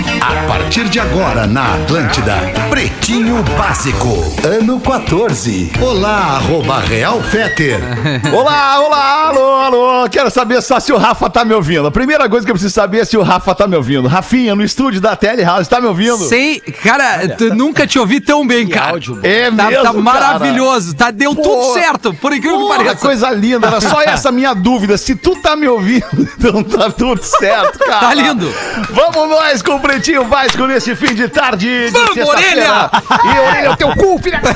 A partir de agora na Atlântida, Pretinho Básico, ano 14. Olá, arroba Real Feter. Olá, olá, alô, alô. Quero saber só se o Rafa tá me ouvindo. A primeira coisa que eu preciso saber é se o Rafa tá me ouvindo. Rafinha, no estúdio da Tele House, tá me ouvindo? Sei, cara, nunca te ouvi tão bem, cara. É Tá, mesmo, tá cara? maravilhoso, tá, deu Pô, tudo certo, por incrível que Porra, pareça. coisa linda. Era só essa minha dúvida. Se tu tá me ouvindo, então tá tudo certo, cara. Tá lindo. Vamos nós o Pretinho Básico nesse fim de tarde de Vamos, sexta-feira. E orelha, o teu cu, filha.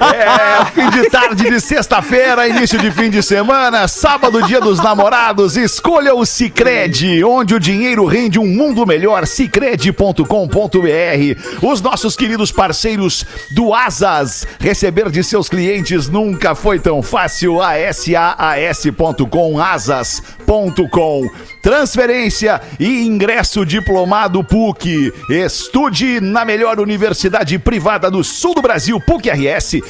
É, fim de tarde de sexta-feira, início de fim de semana, sábado, dia dos namorados. Escolha o Cicred, onde o dinheiro rende um mundo melhor. Cicred.com.br. Os nossos queridos parceiros do Asas. Receber de seus clientes nunca foi tão fácil. ASAAS.com, asas.com. Transferência e ingresso diplomado PUC. Estude na melhor universidade privada do sul do Brasil, PUCRS.br,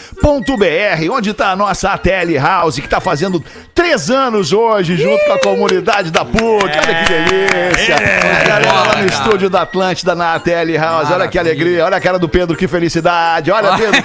onde está a nossa ATL House, que está fazendo três anos hoje, junto com a comunidade da PUC. Olha que delícia. A galera lá no estúdio da Atlântida, na ATL House. Olha que alegria. Olha a cara do Pedro, que felicidade. Olha, Pedro.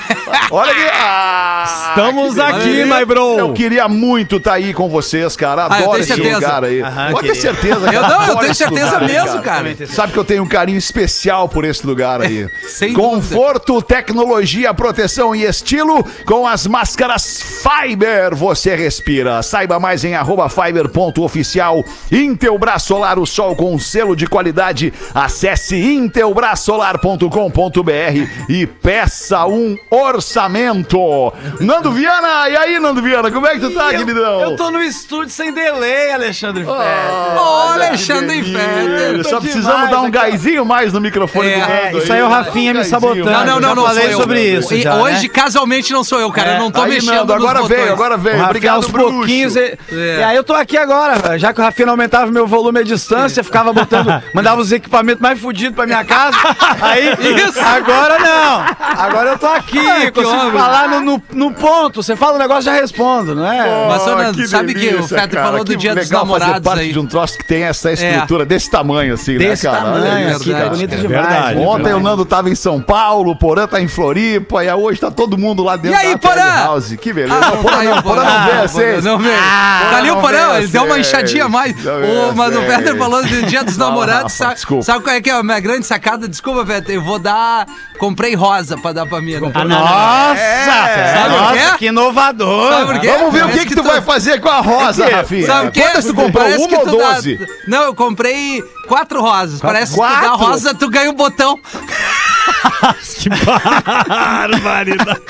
Olha que. Ah, Estamos que aqui, my bro. Eu queria muito estar aí com vocês, cara. Ah, eu Adoro tenho esse certeza. Lugar aí. Pode ter certeza. Eu cara. não, eu Adoro tenho esse certeza lugar aí, mesmo, cara. Sabe que eu tenho um carinho especial por esse lugar aí. Sem Conforto, tecnologia, proteção e estilo com as máscaras Fiber. Você respira. Saiba mais em arroba fiber.oficial. Intelbras Solar, o sol com selo de qualidade. Acesse intelbrasolar.com.br e peça um orçamento. Nando Viana, e aí, Nando Viana, como é que tu tá, queridão? Eu tô no estúdio sem delay, Alexandre Fetter. Ô, Alexandre delícia. Fetter. Só precisamos demais, dar um gásinho mais no microfone É, do Nando É, isso aí é o Rafinha Um me sabotando. Não, não, não, não falei sou eu. sobre isso E já, hoje, né? casualmente, não sou eu, cara. Eu não tô Aí, mexendo Nando, nos agora botões. veio, agora veio. O Rafinha, Obrigado, aos Bruxo. pouquinhos. E, É. e aí eu tô aqui agora, já que o Rafinha não aumentava meu volume à distância, ficava botando, mandava os equipamentos mais fodidos pra minha casa. Aí, Isso. agora não. Agora eu tô aqui, que consigo homem. falar no, no, no ponto. Você fala o negócio, já respondo, não é? Mas, ô, Nando, sabe que o Fetter cara, falou do que Dia dos legal fazer Namorados parte aí. É. de um troço que tem essa estrutura desse tamanho, assim, Desse né, cara? Olha tamanho isso, aqui, tá cara. bonito É demais. verdade. né? Ontem o Nando tava em São Paulo, o Porã tá em Floripa, e hoje tá todo mundo lá dentro E aí, da Porã? House. Que beleza. Ah, Não, Porã não, Porã não vê a seis. Não veio. Ah, tá ali o não Porã, ele deu uma enxadinha a mais. Não a mas o. Fetter falou do Dia dos Namorados. Sabe, desculpa. sabe qual é que é a minha grande sacada? Desculpa, Fetter, eu vou dar... Comprei rosa pra dar pra minha. Ah, Nossa! Nossa, quê? que inovador! Sabe por quê? Vamos ver o que, que tu vai fazer com a rosa, Rafinha. Sabe o? Quantas tu comprou? Parece que Uma ou tu dá- doze? Não, eu comprei quatro rosas. Parece que tu dá Quatro? rosa, tu ganha um botão. Barbaridade.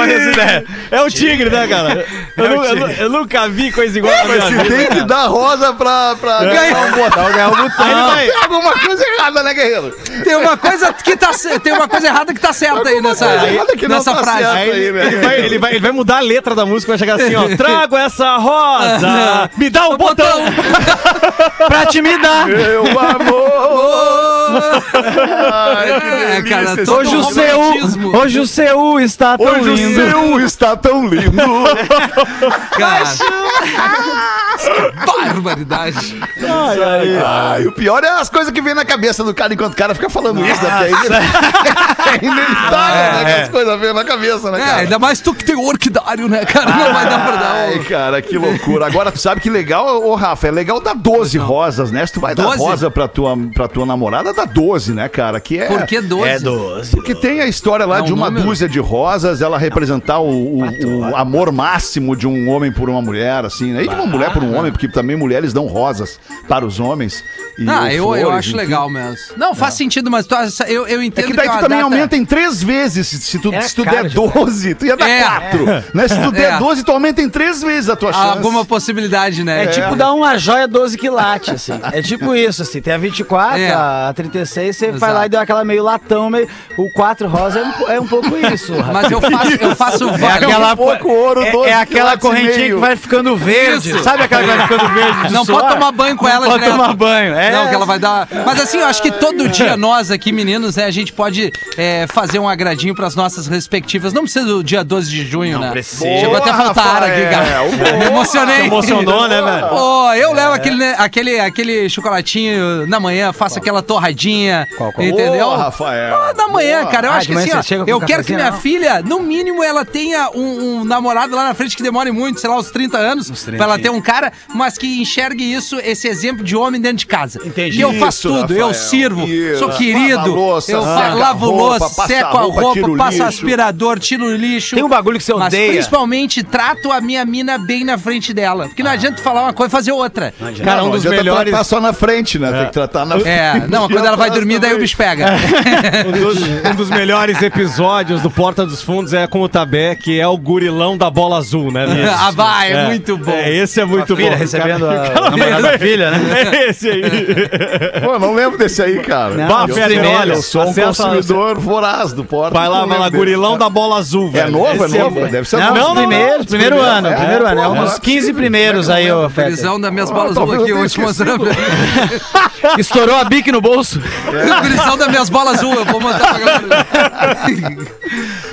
Olha essa ideia. É o tigre, né, cara? Eu, nu- eu nu- eu nunca vi coisa igual na minha Mas se vida. tem que dar rosa pra, pra É. ganhar um botão. Ganhar um botão. Aí vai- Tem alguma coisa errada, né, guerreiro? Tem uma coisa que tá ce- tem uma coisa errada que tá certa aí nessa, coisa errada que não nessa tá frase. certa. Aí ele, vai, ele, vai, ele vai mudar a letra da música, vai chegar assim, ó. Trago essa rosa, me dá um botão pra te me dar. Meu amor! Ai, que É, delícia cara, esse Hoje o seu, hoje o seu está tão Hoje o lindo. seu está tão lindo. Cara. Barbaridade. Ai, o pior é as coisas que vem na cabeça do cara enquanto o cara fica falando isso, né? Porque aí é inevitável, né? Que as coisas vêm na cabeça, né, É, cara? ainda mais tu que tem orquidário, né, cara? Não vai dar pra dar Ai, cara, que loucura. Agora, tu sabe que legal, ô Rafa, é legal dar 12 rosas, né? Se tu vai dar 12? rosa pra tua, pra tua namorada, dá 12, né, cara? Que é... Por que 12? 12. Porque tem a história lá É um de uma número? dúzia de rosas, ela representar o, o- o amor máximo de um homem por uma mulher, assim, né? E de uma mulher por um homem, porque também mulheres dão rosas para os homens. Ah, eu, eu acho enfim. legal mesmo. Não, faz sentido, mas tu, eu, eu É entendo que daí é tu também data- aumenta em três vezes. Se, se tu, É se tu caro der demais. 12, tu ia dar É. 4. Né? Se tu der É. 12, tu aumenta em três vezes a tua chance. Alguma possibilidade, né? É tipo dar uma joia 12 quilates, assim. É tipo isso, assim. Tem a 24, É. a 36, você vai Exato. lá e deu aquela meio latão, meio... O 4 rosa é um, é um pouco isso. Mas eu faço, eu faço É aquela, pouco ouro, é, 12 é aquela correntinha que vai ficando verde. Isso. Sabe aquela que vai ficando verde? de Não suor? pode tomar banho com ela Não pode tomar banho. É, É. Não, que ela vai dar. Mas assim, eu acho que todo dia nós aqui, meninos, né, a gente pode é, fazer um agradinho pras nossas respectivas. Não precisa do dia 12 de junho, né? precisa. Chegou até a faltar ar aqui, cara. Rafael, Me emocionei. Emocionou, né, velho? Pô, eu levo aquele, né, aquele, aquele chocolatinho na manhã, faço aquela torradinha. Entendeu? Boa, Rafael. Ah, na manhã, cara. Eu Ah, acho de que assim, ó, eu quero que minha não? filha, no mínimo, ela tenha um, um namorado lá na frente que demore muito, sei lá, uns 30 anos, pra ela ter um cara, mas que enxergue isso, esse exemplo de homem dentro de casa. Entendi. Que eu faço Isso, tudo, eu Rafael. sirvo, Isso. sou querido, a louça, eu seca fa- a lavo louça, seco a a roupa, passo aspirador, tiro o lixo. Tem um bagulho que você Mas odeia. principalmente trato a minha mina bem na frente dela. Porque não adianta tu falar uma coisa e fazer outra. Cara, um dos adianta melhores. tratar só na frente, né? Tem que tratar na frente. É, não, quando ela vai dormir, daí o bicho pega. Um dos, um dos melhores episódios do Porta dos Fundos é com o Tabé, que é o gurilão da bola azul, né? Ah, vai, é muito bom. É, esse é muito bom. Filha recebendo a, a namorada da filha, né? É esse aí. Pô, não lembro desse aí, cara. Não, Bah, eu, Fede, sou- olha, eu sou um acessa- consumidor voraz do Porta. Vai lá, Não vai lá, gurilão desse. da bola azul, velho. É novo, é novo? Deve ser Não, novo. os primeiros, primeiro ano, É, primeiro ano. É pô, uns é 15 primeiros aí, ô Feta. Prisão das minhas bolas azul aqui, te mostrando. Estourou a bique no bolso. Prisão das minhas bolas azul, eu vou mandar pra galera.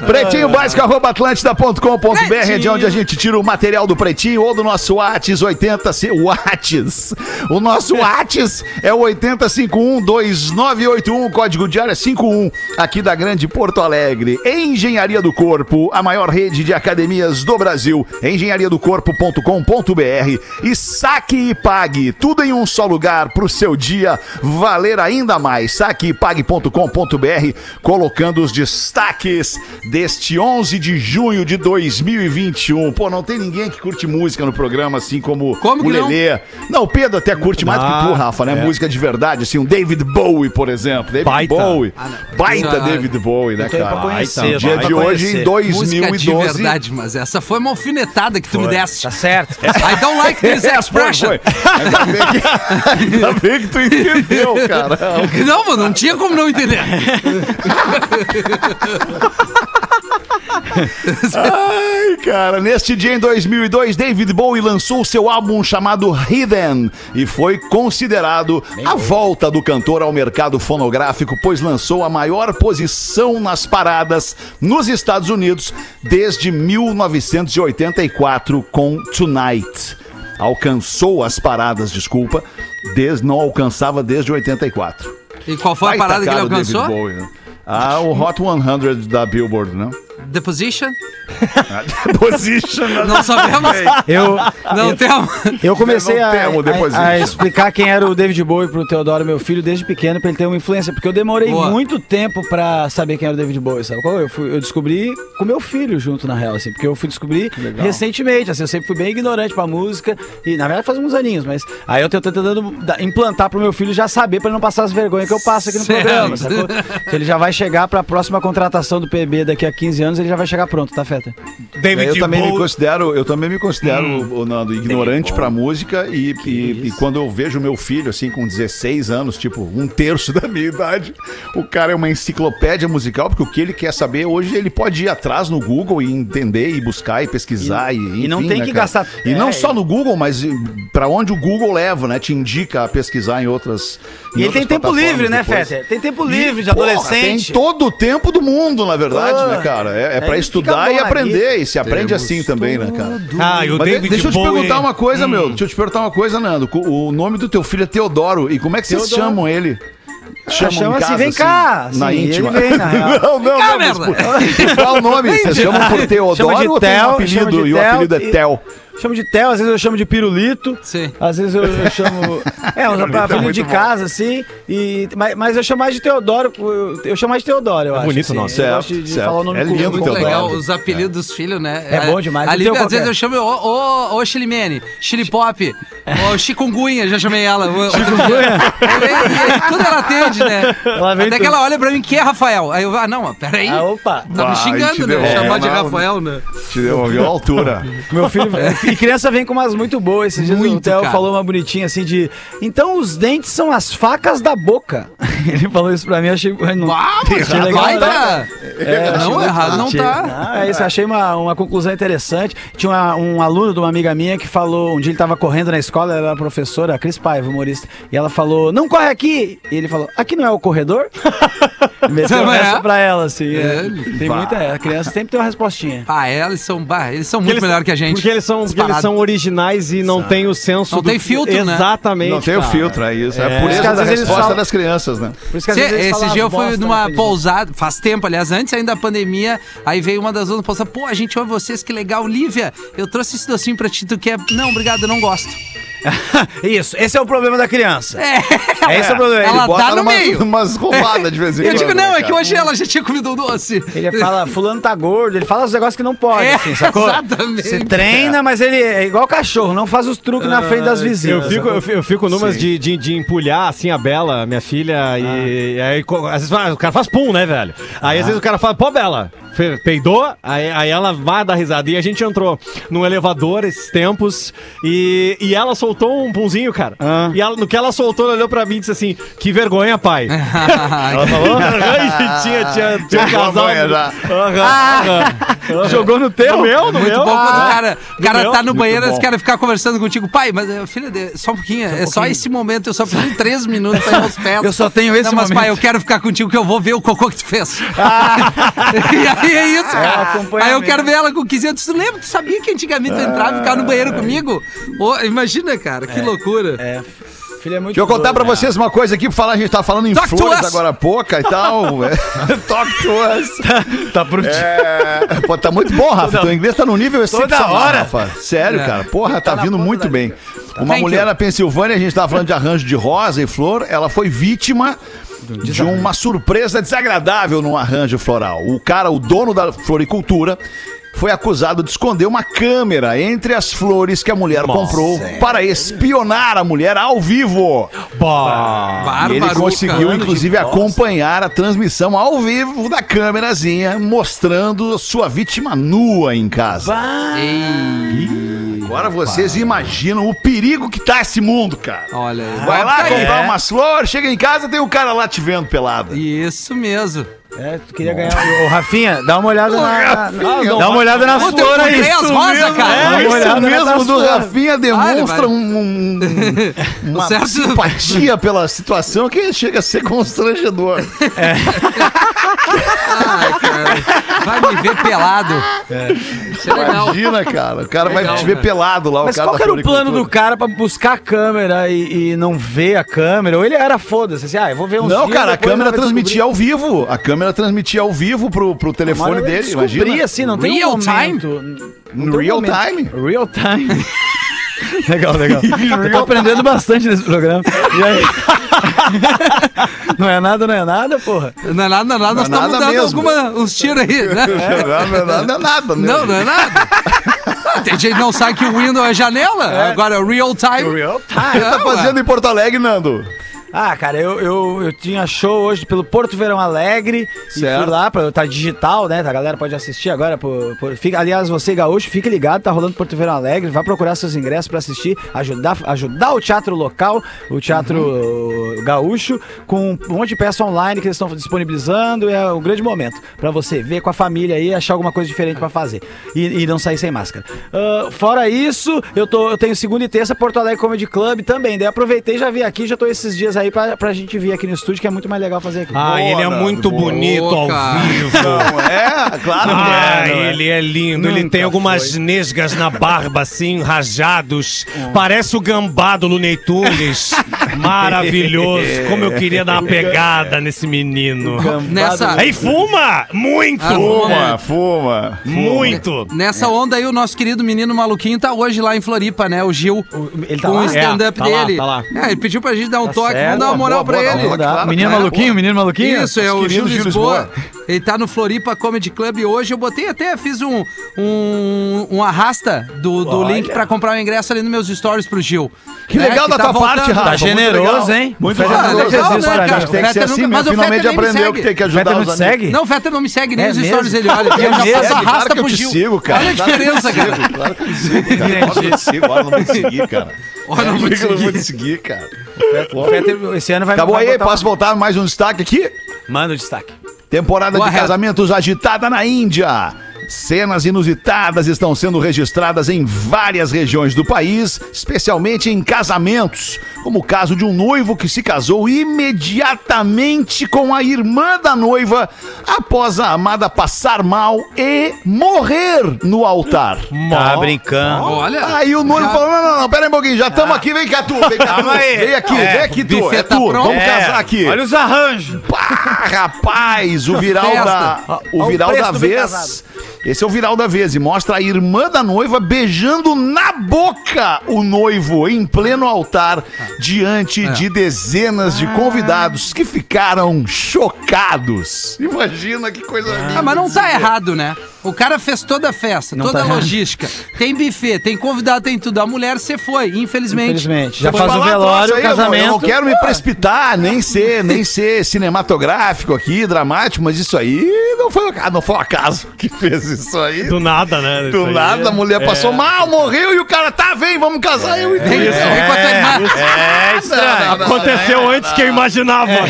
Pretinho básico, arroba atlântida.com.br é de onde a gente tira o material do Pretinho ou do nosso Whats 80... se- Whats. O nosso Whats é o 80512981, código diário é 51, aqui da Grande Porto Alegre. Engenharia do Corpo, a maior rede de academias do Brasil. engenhariadocorpo.com.br e saque e pague, tudo em um só lugar para o seu dia valer ainda mais. saqueepague.com.br, colocando os destaques deste 11 de junho de 2021. Pô, não tem ninguém que curte música no programa assim como, Como o que não? Lelê. Não? o Pedro até curte mais do que Ah, tu, Rafa, né? é. Música de verdade, assim, um David Bowie, por exemplo. David Baita. Bowie. Baita Isso, ah, David Bowie, né, cara? conhecer, Baita. Dia de hoje, em conhecer. Música de 2012. verdade, mas essa foi uma alfinetada que tu me deste. Tá certo. I don't like this É, foi, expression. foi. Ainda bem, que, ainda bem que tu entendeu, cara. Não, mano, não tinha como não entender. Ai, cara, neste dia em 2002, David Bowie lançou seu álbum chamado Hidden e foi considerado a volta do cantor ao mercado fonográfico, pois lançou a maior posição nas paradas nos Estados Unidos desde 1984 com Tonight. Alcançou as paradas, desculpa, desde, não alcançava desde 84. E qual foi a Baita parada que ele alcançou? Bowie, né? Ah, o Hot 100 da Billboard, né? The Position? Position. Não sabemos. Eu, Não temos. eu comecei Não a, a- a explicar quem era o David Bowie pro Teodoro, meu filho, desde pequeno, pra ele ter uma influência. Porque eu demorei Boa. muito tempo pra saber quem era o David Bowie, sabe? qual? Eu, fui- eu descobri com meu filho junto, na real, assim. Porque eu fui descobrir recentemente, assim. Eu sempre fui bem ignorante pra música. E, na verdade, faz uns aninhos, mas... Aí eu tô tentando implantar pro meu filho já saber, pra ele não passar as vergonhas que eu passo aqui no Certo. programa, sacou? Que ele já vai chegar pra próxima contratação do PB daqui a 15 anos, ele já vai chegar pronto, tá, Feta? David eu também me Bowie. considero, eu também me considero, Hum. Nando, ignorante pra música e, e, e quando eu vejo meu filho assim com 16 anos, tipo, um terço da minha idade, o cara é uma enciclopédia musical, porque o que ele quer saber hoje, ele pode ir atrás no Google e entender e buscar e pesquisar e, e não enfim, tem né, que cara? gastar- E não é, só no Google, mas pra onde o Google leva, né? Te indica a pesquisar em outras em E ele tem tempo livre, né, depois. Feta? Tem tempo E, livre de porra, adolescente. Tem todo o tempo do mundo, na verdade, né, cara? É, é pra aí estudar e aprender. E se aprende assim também, né, cara? Ah, e o Mas de- David deixa eu te Bowie... perguntar uma coisa, meu. Deixa eu te perguntar uma coisa, Nando. O o nome do teu filho é Teodoro. E como é que vocês Teodoro. chamam ele? Chamam chama em assim, casa, vem cá, Na assim, íntima. ele vem, na real. não, não, cá, não. mas por- Qual o nome? Vocês chamam por Teodoro Chama de ou tem um Theo, apelido? chama de e o Theo apelido é e- Tel. Chamo de Theo, às vezes eu chamo de pirulito. Sim. Às vezes eu, eu chamo. É, um apelido muito de bom. casa, assim. E, mas, mas eu chamo mais de Teodoro. Eu, eu chamo mais de Teodoro, eu acho. bonito assim. o nome. Eu Certo, gosto de, de certo. falar o nome É lindo. Muito Teodoro. legal, os apelidos dos filhos, né? É bom demais, Ali, não às vezes eu chamo ô, ô, ô Chilimene, Chilipop, ô Chikungunya, já chamei ela. Chikungunya? tudo ela atende, né? Ela Até que tudo. ela olha pra mim, quem é Rafael? Aí eu, ah, não, mas peraí. Ah, opa. Tá me xingando, né? deu- Chamar é, de não, Rafael, né? Te devolveu a altura. Meu filho. e criança vem com umas muito boas. Esses dias o Muito, Theo cara. falou uma bonitinha assim de. Então os dentes são as facas da boca. Ele falou isso pra mim, eu achei. Não, Ah, mas achei legal, vai, né? tá. não, errado não Achei- tá. Ah, é isso, achei uma, uma conclusão interessante. Tinha uma- um aluno de uma amiga minha que falou, um dia ele tava correndo na escola. ela era professora, a Cris Paiva, humorista. E ela falou, não corre aqui! E ele falou, aqui não é o corredor? Meteu essa é. pra ela, assim. é. É. Tem muita. A criança sempre tem uma respostinha. Ah, é, eles são, bah, eles são muito eles- melhor que a gente. Porque eles são, porque eles são originais e não tem o senso. Não tem filtro, né? Exatamente. Não tem o cara. filtro, é isso. É, É. por isso que a às vezes resposta falam- das crianças, né? Por isso que às Sim, vezes eles esse dia eu fui numa pousada, faz tempo, aliás, antes ainda da pandemia, aí veio uma das outras pousar, pô, a gente ouve vocês, que legal. Lívia, eu trouxe esse docinho pra ti, tu quer? Não, obrigado, eu não gosto. Isso, esse é o problema da criança. É, Esse é o problema. Ela Ele, Bota tá no numas- meio. umas roubadas de vez em eu quando. digo, não, né, é que cara? hoje ela já tinha comido um doce. ele fala, fulano tá gordo, ele fala os negócios que não pode, É, assim, sacou? exatamente. Você treina, mas ele é igual cachorro, não faz os truques na frente das Eu vizinhas. fico, sacou? eu fico, eu fico numas de, de, de empulhar, assim, a Bela, minha filha, e, e aí às vezes o cara faz pum, né, velho? Aí às vezes o cara fala, pô, Bela, peidou? Aí, aí ela vai dar risada. E a gente entrou num elevador esses tempos e, e ela soltou um punzinho, cara. E ela- no que ela soltou, ela olhou pra mim e disse assim, que vergonha, pai. ela falou? tinha, tinha, tinha um casal... vergonha já. Aham, aham. Jogou no teu? No meu, no Muito meu. bom quando Ah, o cara, o cara meu. tá no banheiro e os caras ficam conversando contigo. Pai, mas eh, filha, de- só um pouquinho, é só esse momento, eu só preciso de três minutos pra ir aos pés. Eu só tenho esse Não, mas momento. pai, eu quero ficar contigo que eu vou ver o cocô que tu fez. E aí é isso, cara. acompanhamento. aí eu quero ver ela com 15 anos. Tu lembra? Tu sabia que antigamente tu entrava e ficava no banheiro comigo? Ô, imagina, cara, que loucura. É, filho é muito Deixa eu contar pra doido, vocês uma coisa aqui, pra falar, a gente tava falando em Talk flores agora há pouco e tal. É, Talk to us. Tá pro É, pô, tá muito bom, Rafa. Teu inglês tá no nível excepcional, hora. Rafa. Sério, É. cara. Porra, tá, Tá vindo muito bem. Uma Thank mulher you. na Pensilvânia, a gente tava falando de arranjo de rosa e flor, ela foi vítima de uma surpresa desagradável num arranjo floral. O cara, o dono da floricultura, foi acusado de esconder uma câmera entre as flores que a mulher comprou para espionar a mulher ao vivo. Bah. E ele conseguiu, inclusive, acompanhar a transmissão ao vivo da câmerazinha, mostrando sua vítima nua em casa. Agora vocês imaginam o perigo que tá esse mundo, cara. Olha aí. Vai lá comprar umas flores, chega em casa, tem o cara lá te vendo pelado. Isso mesmo. É, tu queria ganhar. Ô, Rafinha, dá uma olhada na. na- dá uma olhada eu flores aí. comprei as rosas, cara. É, Dá uma isso mesmo do flores. Rafinha demonstra vai. um- um- uma certo- simpatia pela situação que chega a ser constrangedor. Ai, cara. Vai me ver pelado. Isso é legal. Imagina, cara. O cara vai Legal, te ver cara. pelado lá, Mas o cara qual era o plano do cara pra buscar a câmera e, e não ver a câmera? Ou ele era foda-se, assim, ah, eu vou ver uns Não, cara, a câmera vai transmitia ao vivo. A câmera transmitia ao vivo pro, pro telefone dele, imagina. assim, não tem Real um momento. não tem um Real momento. time? Real time. legal, legal. Eu tô aprendendo bastante nesse programa. E aí? não é nada, não é nada, porra. Não é nada, não é nada. Nós Não é estamos nada dando mesmo. alguma, uns tiros aí, né? Não, não, não é nada, né? Não, não é nada. Tem gente que não sabe que o Windows é janela. Agora, real time. Real O que tá É, fazendo em Porto Alegre, Nando? Ah, cara, eu, eu, eu tinha show hoje pelo Porto Verão Alegre. E Certo. fui lá, pra, tá digital, né? A galera pode assistir agora. Por, por- fica, aliás, você, gaúcho, fique ligado, tá rolando Porto Verão Alegre. Vai procurar seus ingressos pra assistir, ajudar, ajudar o teatro local, o teatro Uhum. uh, gaúcho, com um monte de peça online que eles estão disponibilizando. É um grande momento pra você ver com a família aí, achar alguma coisa diferente pra fazer. E, e não sair sem máscara. Ah, fora isso, eu, tô, eu tenho segunda e terça Porto Alegre Comedy Club também. Daí aproveitei, já vim aqui, já tô esses dias aí pra, pra gente vir aqui no estúdio, que é muito mais legal fazer aqui. Ah, ele é muito boa. bonito ao cara. vivo. Não é? Claro que Ah, é. não é. ele é lindo. ele Nunca tem algumas foi. nesgas na barba, assim, rajados. Parece o gambá do Looney Tunes. Maravilhoso. Como eu queria dar uma pegada nesse menino. Nessa, Aí fuma! Muito! Ah, Fuma, fuma. Muito! nessa onda aí, o nosso querido menino maluquinho tá hoje lá em Floripa, né? O Gil. Ele tá com lá? o stand-up É, tá lá, dele. tá lá. É, ele pediu pra gente dar um Tá toque, certo. Vamos dar uma moral Boa, pra boa, ele. boa, claro, menino claro. maluquinho, menino maluquinho? Isso, é o Gil Lisboa. Ele tá no Floripa Comedy Club hoje. Eu botei até, fiz um, um, um arrasta do, do link pra comprar o ingresso ali nos meus stories pro Gil. Que Né, legal da tá tua parte, voltando. Rafa. Tá generoso, legal. hein? Muito Ah, generoso. legal, fez isso né, cara? Tem que ser Fetter assim, nunca- mas mas o finalmente me aprendeu que tem que ajudar não os amigos. segue? Não, o Fetter não me segue, nem É os mesmo? stories ele olha. Ele Me já passa claro arrasta que eu pro te Gil. sigo, cara. Olha a que diferença, cara. Claro que eu te sigo, cara. Claro que eu te sigo, agora não te seguir, cara. Olha, não vou te Eu não vou seguir. te seguir, cara. O Fetter, esse ano vai Acabou vai aí, botar posso voltar mais um destaque aqui? Manda o destaque. Temporada Go de ahead. casamentos agitada na Índia. Cenas inusitadas estão sendo registradas em várias regiões do país, especialmente em casamentos, como o caso de um noivo que se casou imediatamente com a irmã da noiva após a amada passar mal e morrer no altar. Tá brincando. Olha. Aí o noivo falou: não, não, não, pera aí um pouquinho, já estamos aqui, vem cá tu, vem cá tu. Calma aí. Vem aqui, É, vem aqui tu, buffet é tá tu, pronto. vamos É, casar aqui. Olha os arranjos. Pá, rapaz, o viral Festa. da o Olha o viral preço da do bem vez. casado. Esse é o viral da vez e mostra a irmã da noiva beijando na boca o noivo em pleno altar diante de dezenas de convidados que ficaram chocados. Imagina que coisa linda. Ah, mas não tá errado, né? O cara fez toda a festa, Não toda tá a errado. logística. Tem buffet, tem convidado, tem tudo. A mulher você foi, infelizmente. Infelizmente. Já faz o falar velório, troço o aí, eu não- casamento. Eu não quero me precipitar, nem ser, nem ser cinematográfico aqui, dramático, mas isso aí não foi, um- não foi um acaso que fez isso aí. Do nada, né? Do nada, é- a mulher passou mal, morreu e o cara, tá, vem, vamos casar. Eu Vem, entendi. vem com a tua irmã. É estranho. Aconteceu antes que eu imaginava.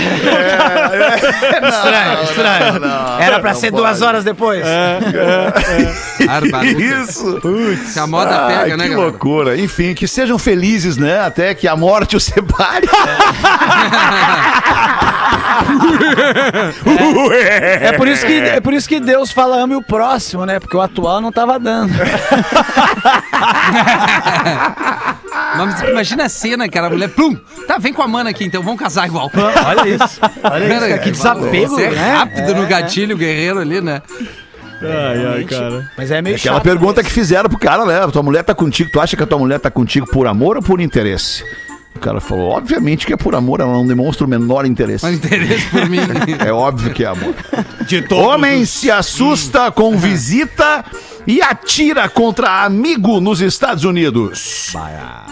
Estranho, estranho. Era pra não ser pode. duas horas depois. Isso. Se a moda Ai, pega, né, que galera? loucura. Enfim, que sejam felizes, né? Até que a morte os separe. É por, isso que, é por isso que Deus fala ame o próximo, né? Porque o atual não tava dando. Mas imagina a cena, cara, a mulher, plum, tá, vem com a mana aqui então, vamos casar igual. Olha isso. Olha isso, Cara, que desapego, é né? rápido no gatilho, guerreiro ali, né? Ai, ai, cara. Mas é meio Aquela chato. pergunta que fizeram pro cara, né? Tua mulher tá contigo, tu acha que a tua mulher tá contigo por amor ou por interesse? O cara falou, obviamente que é por amor, ela não demonstra o menor interesse. Mas interesse por mim. É óbvio que é amor. Homem se assusta com visita e atira contra amigo nos Estados Unidos.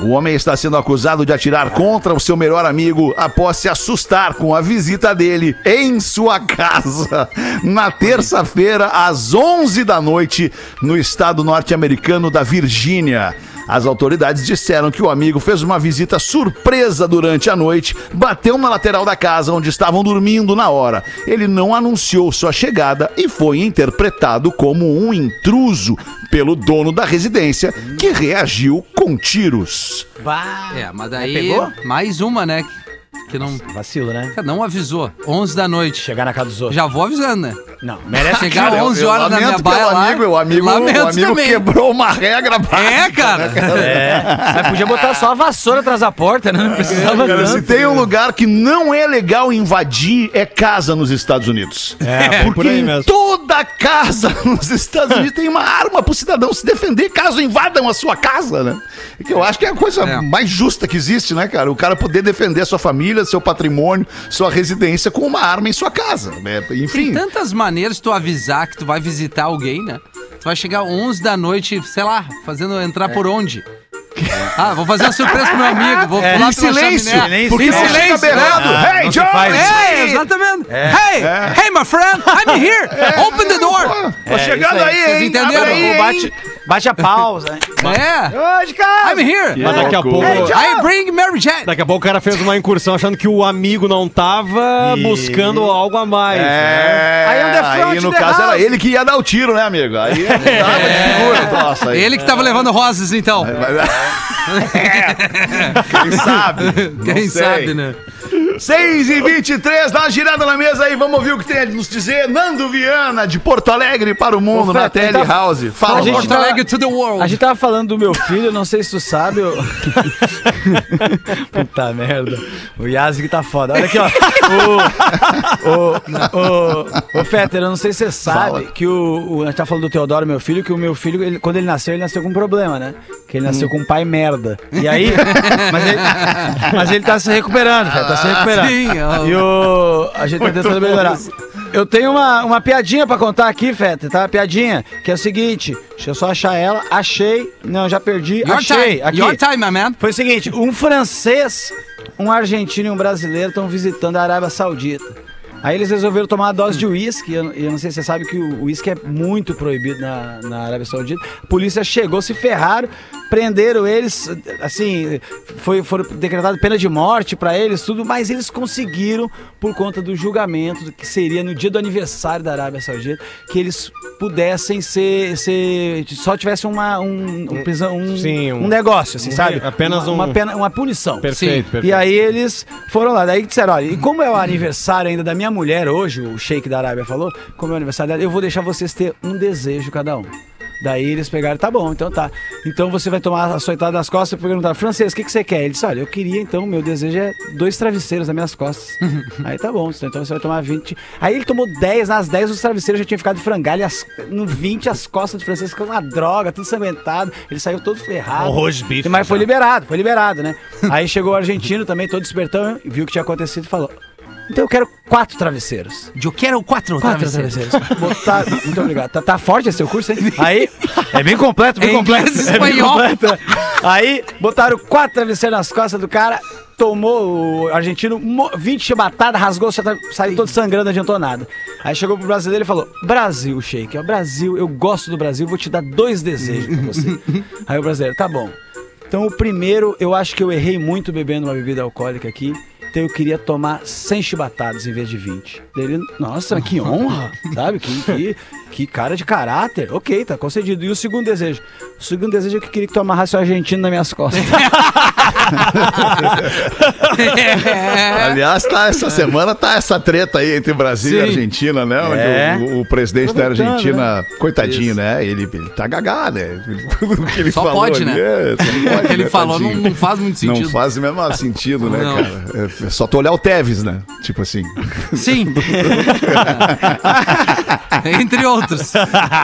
O homem está sendo acusado de atirar contra o seu melhor amigo após se assustar com a visita dele em sua casa na terça-feira às 11 da noite no estado norte-americano da Virgínia. As autoridades disseram que o amigo fez uma visita surpresa durante a noite, bateu na lateral da casa onde estavam dormindo na hora. Ele não anunciou sua chegada e foi interpretado como um intruso pelo dono da residência, que reagiu com tiros. Bah. É, mas daí, pegou? mais uma, né? Que não, Vacilo, né? cara, não avisou. 11 da noite. Chegar na casa dos outros. Já vou avisando, né? Não, merece Chegar tiro. 11 horas na minha lamento baia lá. amigo, o amigo, o amigo também. quebrou uma regra básica. É, cara. É. Mas podia botar só a vassoura atrás da porta, né? Não precisava Cara, se tem um lugar que não é legal invadir, é casa nos Estados Unidos. É, Porque por aí mesmo. toda casa nos Estados Unidos tem uma arma pro cidadão se defender caso invadam a sua casa, né? E Que eu acho que é a coisa É. mais justa que existe, né, cara? O cara poder defender a sua família, seu patrimônio, sua residência com uma arma em sua casa. né? Tem Enfim. tantas maneiras de tu avisar que tu vai visitar alguém, né? Tu vai chegar 11 da noite, sei lá, fazendo entrar por onde? Ah, vou fazer uma surpresa pro meu amigo, vou pular Em silêncio, chaminé. porque em silêncio, berrando. né? Hey, não se John! É, exatamente. Hey, hey, my friend, I'm here. Open the door. Tô chegando isso aí, aí. Vocês hein? entenderam? Abre aí, bate, bate a pausa. É, Hoje, cara! I'm here. Mas daqui a pouco. I bring Mary Jane. Daqui a pouco o cara fez uma incursão achando que o amigo não tava E- buscando algo a mais. né? É, Aí on the front aí no the caso era house. ele que ia dar o tiro, né, amigo? Aí não dava de figura aí. Ele que tava levando rosas, então. É. Quem sabe? Quem sabe, né? 6 e 23 dá uma girada na mesa aí, vamos ouvir o que tem a nos dizer. Nando Viana, de Porto Alegre para o mundo, Ô, na Tele tá- House. Fala, a gente Porto tá- Alegre to the world. A gente tava falando do meu filho, não sei se tu sabe. Eu... Puta merda. O Yazik tá foda. Olha aqui, ó. O, o, o, o Fetter, eu não sei se você sabe que o, o. A gente tá falando do Teodoro, meu filho, que o meu filho, ele- quando ele nasceu, ele nasceu com um problema, né? Que ele nasceu com um pai merda. E aí. Mas ele, mas ele tá se recuperando, Fetter, tá se recuperando. sim, ó. E o. A gente tá tentando melhorar. Eu tenho uma, uma piadinha pra contar aqui, Feta, tá? Piadinha, que é o seguinte, deixa eu só achar ela. Achei. Não, já perdi. Your achei. time, Aqui. your time, my man. Foi o seguinte, um francês, um argentino e um brasileiro estão visitando a Arábia Saudita. Aí eles resolveram tomar uma dose de uísque. Eu, eu não sei se você sabe que o uísque é muito proibido na, na Arábia Saudita. A polícia chegou, se ferraram, prenderam eles, assim, foi, foram decretado pena de morte pra eles, tudo, mas eles conseguiram, por conta do julgamento que seria no dia do aniversário da Arábia Saudita, que eles pudessem ser, ser só tivessem uma, um, um, prisão- um, Sim, um- um negócio, assim, um- sabe? apenas uma, uma um- pena, uma punição. Perfeito, Sim. perfeito. E aí eles foram lá, daí disseram, olha, e como é o aniversário ainda da minha mulher hoje, o sheik da Arábia falou, como é o aniversário dela, eu vou deixar vocês ter um desejo cada um. Daí eles pegaram, tá bom, então tá. Então você vai tomar a soitada das costas e perguntar, francês, o que, que você quer? Ele disse, olha, eu queria então, meu desejo é dois travesseiros nas minhas costas. aí tá bom, então você vai tomar 20. Aí ele tomou 10, nas 10 os travesseiros já tinham ficado de frangalho, as- no 20 as costas do francês ficou uma droga, tudo sanguentado, ele saiu todo ferrado. Um beef, Mas foi já. liberado, foi liberado, né? Aí chegou o argentino também, todo espertão, viu o que tinha acontecido e falou: Então eu quero quatro travesseiros. Eu quero quatro, Quatro travesseiros. travesseiros. Botaram- Muito obrigado. Tá, tá forte esse seu curso, hein? Aí, é bem completo, bem É completo. É bem completo. Aí, botaram quatro travesseiros nas costas do cara, tomou o argentino, mo- 20 chibatadas, rasgou, sa- saiu todo sangrando, não adiantou nada. Aí chegou pro brasileiro e falou: Brasil, Sheik, ó, Brasil, eu gosto do Brasil, vou te dar dois desejos pra você. Aí o brasileiro, tá bom. Então o primeiro, eu acho que eu errei muito bebendo uma bebida alcoólica aqui. Então eu queria tomar 100 chibatadas em vez de 20. Daí Ele, nossa, que honra, sabe? Que, que, que cara de caráter. Ok, tá concedido. E o segundo desejo? O segundo desejo é que eu queria que tu amarrasse o argentino nas minhas costas. É. Aliás, tá, essa semana tá essa treta aí entre Brasil e Sim. Argentina, né? Onde É. o, o presidente da Aproveitando, Argentina, coitadinho, né? Ele, ele tá gagá, né? O que ele Só falou pode, ali, né? é, só pode, O que ele né, falou não, não faz muito sentido. Não faz o menor sentido, né, Não. cara? É só tu olhar o Tevez, né? Tipo assim. Sim. Entre outros.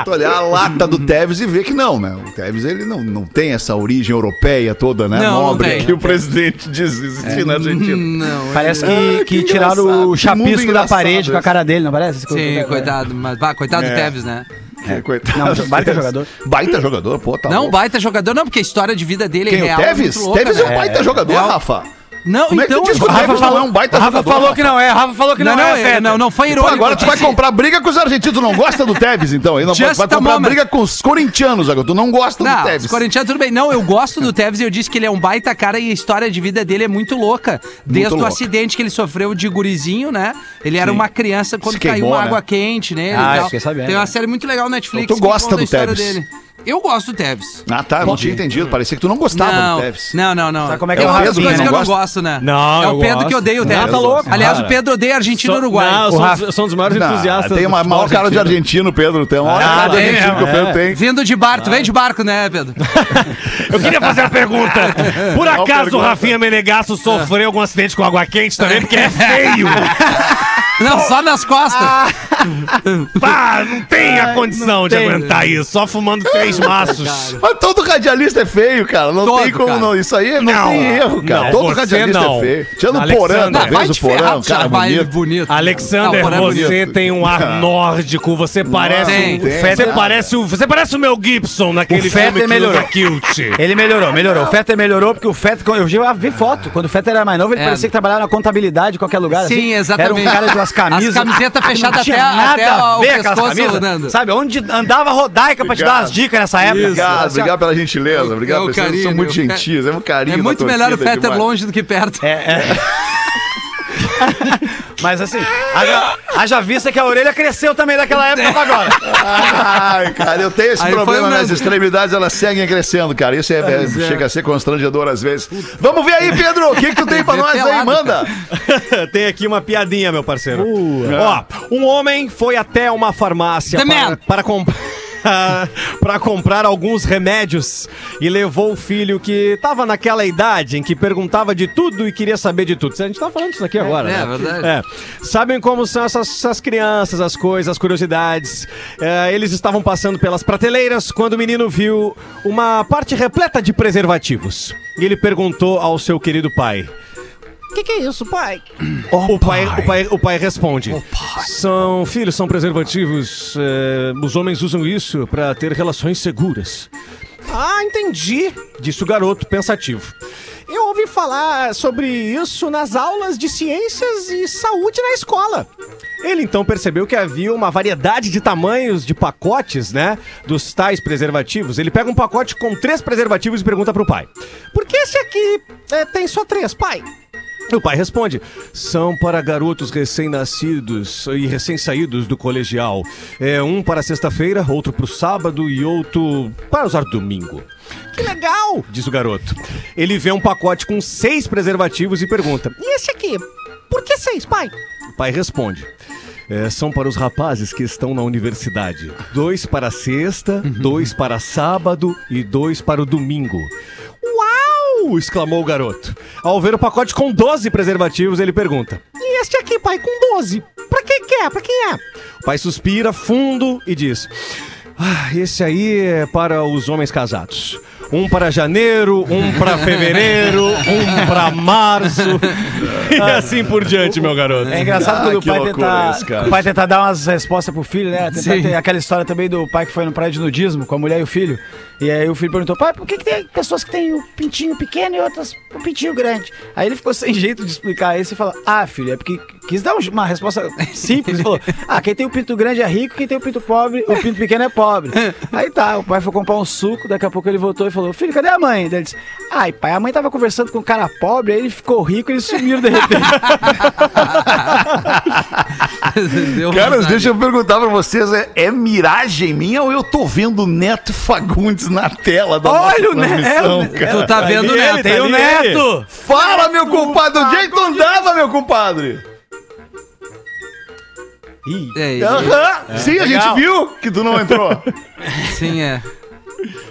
Tu olhar a lata do Tevez e ver que não, né? O Tevez, ele não, não tem essa origem europeia toda, né? Não, não Nobre tem. que o presidente diz existir na Argentina. Não. Parece Ah, que, que que tiraram o que chapisco da parede com a cara dele, não parece? Sim, coitado. Mas, bah, coitado do É. Tevez, né? É, coitado. Não, baita jogador. Baita jogador, pô, tá não, louco. baita jogador, não, porque a história de vida dele Quem, é o real. Tevez? muito louca, Tevez é um né? baita jogador, É o- Rafa. Não, Como é que então. tu diz que o Rafa não é um baita Rafa jogador? falou que não é, Rafa falou que não, Não, não, é, é, não, não foi Pô, irônico. agora tu vai comprar briga com os argentinos. Tu não gosta do Tevez, então? Aí não vai, Just vai a comprar moment. briga com os corintianos agora. Tu não gosta do Não, Tevez. os corintianos tudo bem. Não, eu gosto do Tevez e eu disse que ele é um baita cara e a história de vida dele é muito louca. Desde o louca. acidente que ele sofreu de gurizinho, né? Ele era Sim. uma criança quando Se caiu queimou, uma né? água quente nele Ah, e tal. sabendo. Tem uma série muito legal no Netflix Então tu que gosta do história Tevez? Eu gosto do Tevez. Ah, tá. Não tinha entendido. Parecia que tu não gostava não, do Tevez. não, não, não. Sabe como é que Tem é o Rafinha, não que eu não gosto, né? Não, É o eu Pedro gosto. que odeia o Não, Tevez. tá louco, Aliás, o Pedro odeia Argentina e Uruguai. Não, eu O sou, Rafa- eu um dos maiores Não, entusiastas. tem uma maior cara de argentino. Pedro. Tem uma maior Ah, cara de argentino que o é. Pedro tem. Vindo de barco, tu vem de barco, né, Pedro? Eu queria fazer a pergunta. Por acaso o. Rafinha Menegasso sofreu algum acidente com água quente também? Porque é feio. Não, só nas costas. Pá, não tem a condição de tem. aguentar isso. Só fumando três maços. Mas todo radialista é feio, cara. Não Todo, tem como cara. não. Isso aí não, Não. tem erro, cara. Não, todo você radialista não. é feio. Tirando o Alexandre. Porã, Não, talvez o Porã, um cara vai bonito. bonito. Alexander, Não, Porã é você bonito. tem um ar nórdico, você parece tem, um, tem. você parece o, você parece o Mel Gibson naquele O Fetter filme que melhorou. usa kilt. Ele melhorou, melhorou. O Fetter melhorou porque o Fetter, eu já vi foto. Quando o Fetter era mais novo, ele É. parecia que trabalhava na contabilidade em qualquer lugar. Sim, assim. exatamente. Era um cara de umas camisas. As camisetas não fechadas até- nada até a o pescoço. Nando. Sabe, onde andava rodaica pra te dar umas dicas nessa época. Obrigado, Assim, obrigado pela gentileza. Obrigado, É o vocês carinho, são muito gentis. É um carinho É muito melhor o Fetter longe do que perto. É, é. Mas assim, haja, haja vista que a orelha cresceu também daquela época pra agora. Ai, cara, eu tenho esse Aí problema nas extremidades, elas seguem crescendo, cara. Isso é, é- chega a ser constrangedor às vezes. Vamos ver aí, Pedro, o que, que tu tem pra nós aí? Manda. Tem aqui uma piadinha, meu parceiro. Ó, um homem foi até uma farmácia The para, man. para comprar. para comprar alguns remédios e levou o filho que tava naquela idade em que perguntava de tudo e queria saber de tudo. A gente tá falando isso aqui agora, é, né? verdade. É. Sabem como são essas, essas crianças, as coisas, as curiosidades. É, eles estavam passando pelas prateleiras quando o menino viu uma parte repleta de preservativos. E ele perguntou ao seu querido pai: o que, que é isso, pai? o, pai, o, pai, o pai responde: São filhos, são preservativos. é, os homens usam isso para ter relações seguras. Ah, entendi, disse o garoto pensativo. Eu ouvi falar sobre isso nas aulas de ciências e saúde na escola. Ele então percebeu que havia uma variedade de tamanhos de pacotes, né? Dos tais preservativos. Ele pega um pacote com três preservativos e pergunta pro pai: Por que esse aqui é, tem só três, pai? O pai responde: são para garotos recém-nascidos e recém-saídos do colegial. É um para sexta-feira, outro para o sábado e outro para usar domingo. Que legal! Diz o garoto. Ele vê um pacote com seis preservativos e pergunta: E esse aqui? Por que seis, pai? O pai responde. "É, são para os rapazes que estão na universidade. Dois para sexta, dois para sábado e dois para o domingo. Uau! exclamou o garoto. Ao ver o pacote com 12 preservativos, ele pergunta: E este aqui, pai, com 12? Pra que que é? Pra que é? O pai suspira fundo e diz: Ah, esse aí é para os homens casados. Um para janeiro, um para fevereiro, um para março. e assim por diante, meu garoto. É engraçado Ah, quando o que pai, tentar, isso, o pai tentar dar umas respostas pro filho, né? Tentar Sim. ter aquela história também do pai que foi no praia de nudismo com a mulher e o filho. E aí o filho perguntou, pai, por que, que tem pessoas que têm o pintinho pequeno e outras o pintinho grande? Aí ele ficou sem jeito de explicar isso e falou, ah, filho, é porque quis dar um- uma resposta simples. Ele falou, ah, quem tem o pinto grande é rico, quem tem o pinto pobre, o pinto pequeno é pobre. Aí tá, o pai foi comprar um suco, daqui a pouco ele voltou e falou, filho, cadê a mãe? Daí ele disse, ai, pai, a mãe tava conversando com um cara pobre, aí ele ficou rico e eles sumiram de repente. Caras, deixa eu perguntar pra vocês, é, é miragem minha ou eu tô vendo o Neto Fagundes na tela da Olha nossa o Neto, é? Tu tá vendo, ali né? ele, Tem tá o ali Neto. Fala, meu compadre, onde é que tu andava, meu compadre? É, Aham, sim, a gente viu que tu não entrou. sim, é.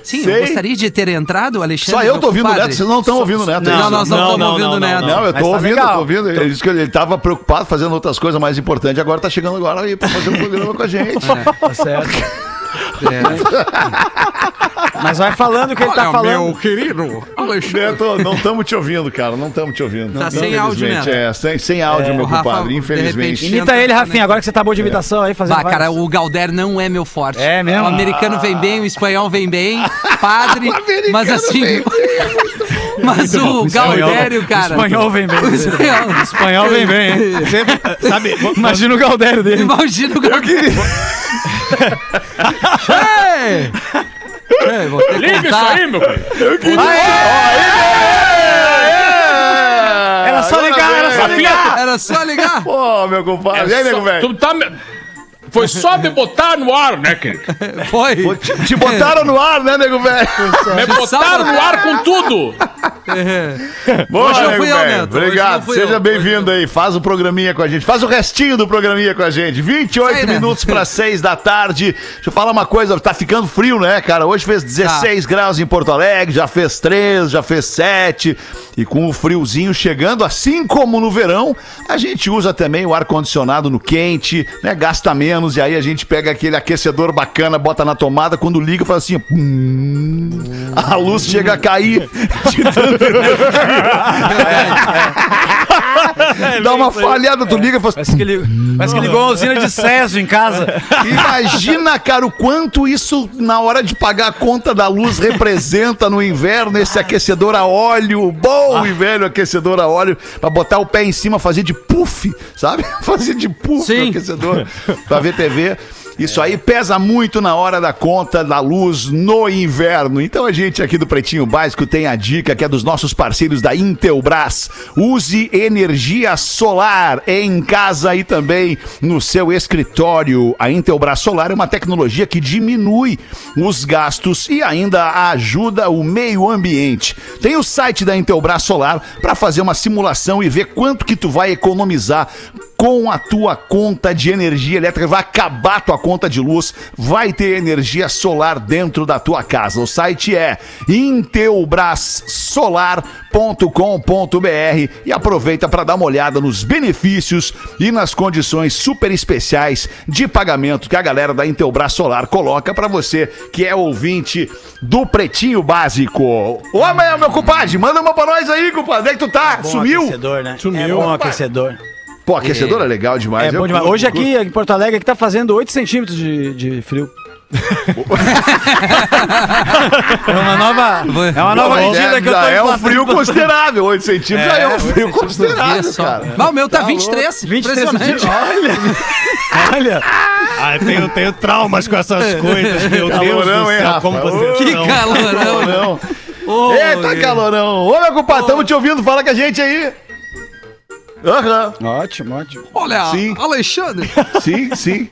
Sim, Sei. eu gostaria de ter entrado, Alexandre. Só eu tô ouvindo o. Neto, vocês não estão ouvindo o Neto. é Não, nós não Não, estamos não, ouvindo não, o Neto. Não, eu tô tá ouvindo, eu tô ouvindo. Ele disse que ele tava preocupado fazendo outras coisas mais importantes, agora tá chegando agora aí pra fazer um programa com a gente. Tá certo. É. Mas vai falando o que ele tá falando. querido Alexandre. Neto, não estamos te ouvindo, cara. Não estamos te ouvindo. Tá sem áudio, Infelizmente, Neto. É, sem, sem áudio, meu o Rafa, compadre. Infelizmente. repente, Imita ele, Rafinha, agora que você tá bom de imitação aí, fazendo Bah, cara, o Galder não é meu forte. É mesmo? O americano vem bem, o espanhol vem bem, padre, mas assim... Mas o Galdério, cara... O espanhol vem bem. O espanhol, O espanhol vem bem, hein? Sempre, sabe, Imagina o Galdério dele. Imagina o Galdério. Ei! Ei, vou ter Liga isso aí, meu filho. Era só ligar, era só ligar. Era só ligar. Pô, meu compadre. E aí, nego, velho? Tu tá me- Foi só me botar no ar, né, querido? Foi. Te, te botaram no ar, né, nego, velho? Me botaram no ar com tudo. Boa, Hoje não fui eu, velho. Neto, Obrigado. Seja bem-vindo aí. Faz o programinha com a gente. Faz o restinho do programinha com a gente. 28 Aí, né? minutos para 6 da tarde. Deixa eu falar uma coisa. Tá ficando frio, né, cara? Hoje fez 16 Tá. graus em Porto Alegre, já fez 3, já fez 7. E com o friozinho chegando, assim como no verão, a gente usa também o ar-condicionado no quente, né? Gasta menos. E aí a gente pega aquele aquecedor bacana, bota na tomada. Quando liga, faz assim. ó, pum, a luz chega a cair de energia. Dá uma falhada, tu liga e faz. Parece que, ele, parece que ligou uma usina de Césio em casa. Imagina, cara, o quanto isso, na hora de pagar a conta da luz, representa no inverno esse aquecedor a óleo, bom e velho aquecedor a óleo, pra botar o pé em cima, fazer de puff, sabe? Fazer de puff Sim. no aquecedor pra ver TV. Isso aí pesa muito na hora da conta da luz no inverno. Então a gente aqui do Pretinho Básico tem a dica que é dos nossos parceiros da Intelbras. Use energia solar em casa e também no seu escritório. A Intelbras Solar é uma tecnologia que diminui os gastos e ainda ajuda o meio ambiente. Tem o site da Intelbras Solar para fazer uma simulação e ver quanto que tu vai economizar com a tua conta de energia elétrica, vai acabar tua conta de luz, vai ter energia solar dentro da tua casa. O site é inteubrassolar.com.br e aproveita para dar uma olhada nos benefícios e nas condições super especiais de pagamento que a galera da Intelbras Solar coloca para você que é ouvinte do Pretinho Básico. Ô, amanhã, meu compadre, manda uma pra nós aí, compadre. Onde é que tu tá? Bom Sumiu? aquecedor, né? Sumiu. É bom aquecedor. Pô, aquecedor é, legal demais. É Eu bom demais. curto, Hoje curto. aqui em Porto Alegre aqui tá fazendo 8 centímetros de, de frio. É uma nova, é uma nova Não, medida é, que eu tô já é um frio considerável. 8 centímetros já é um frio Vê considerável, só. cara. Mas o meu tá, Tá 23. 23 Impressionante. Olha, olha. Ah, eu tenho, tenho traumas com essas coisas, meu Deus Calorão, do hein, céu, Rafa? como você Que não. calorão. Calorão. Ô, Eita, calorão. Ô, meu compadre, estamos te ouvindo. Fala com a gente aí. Aham. Ótimo, ótimo. Olha, Sim. Alexandre. Sim, sim.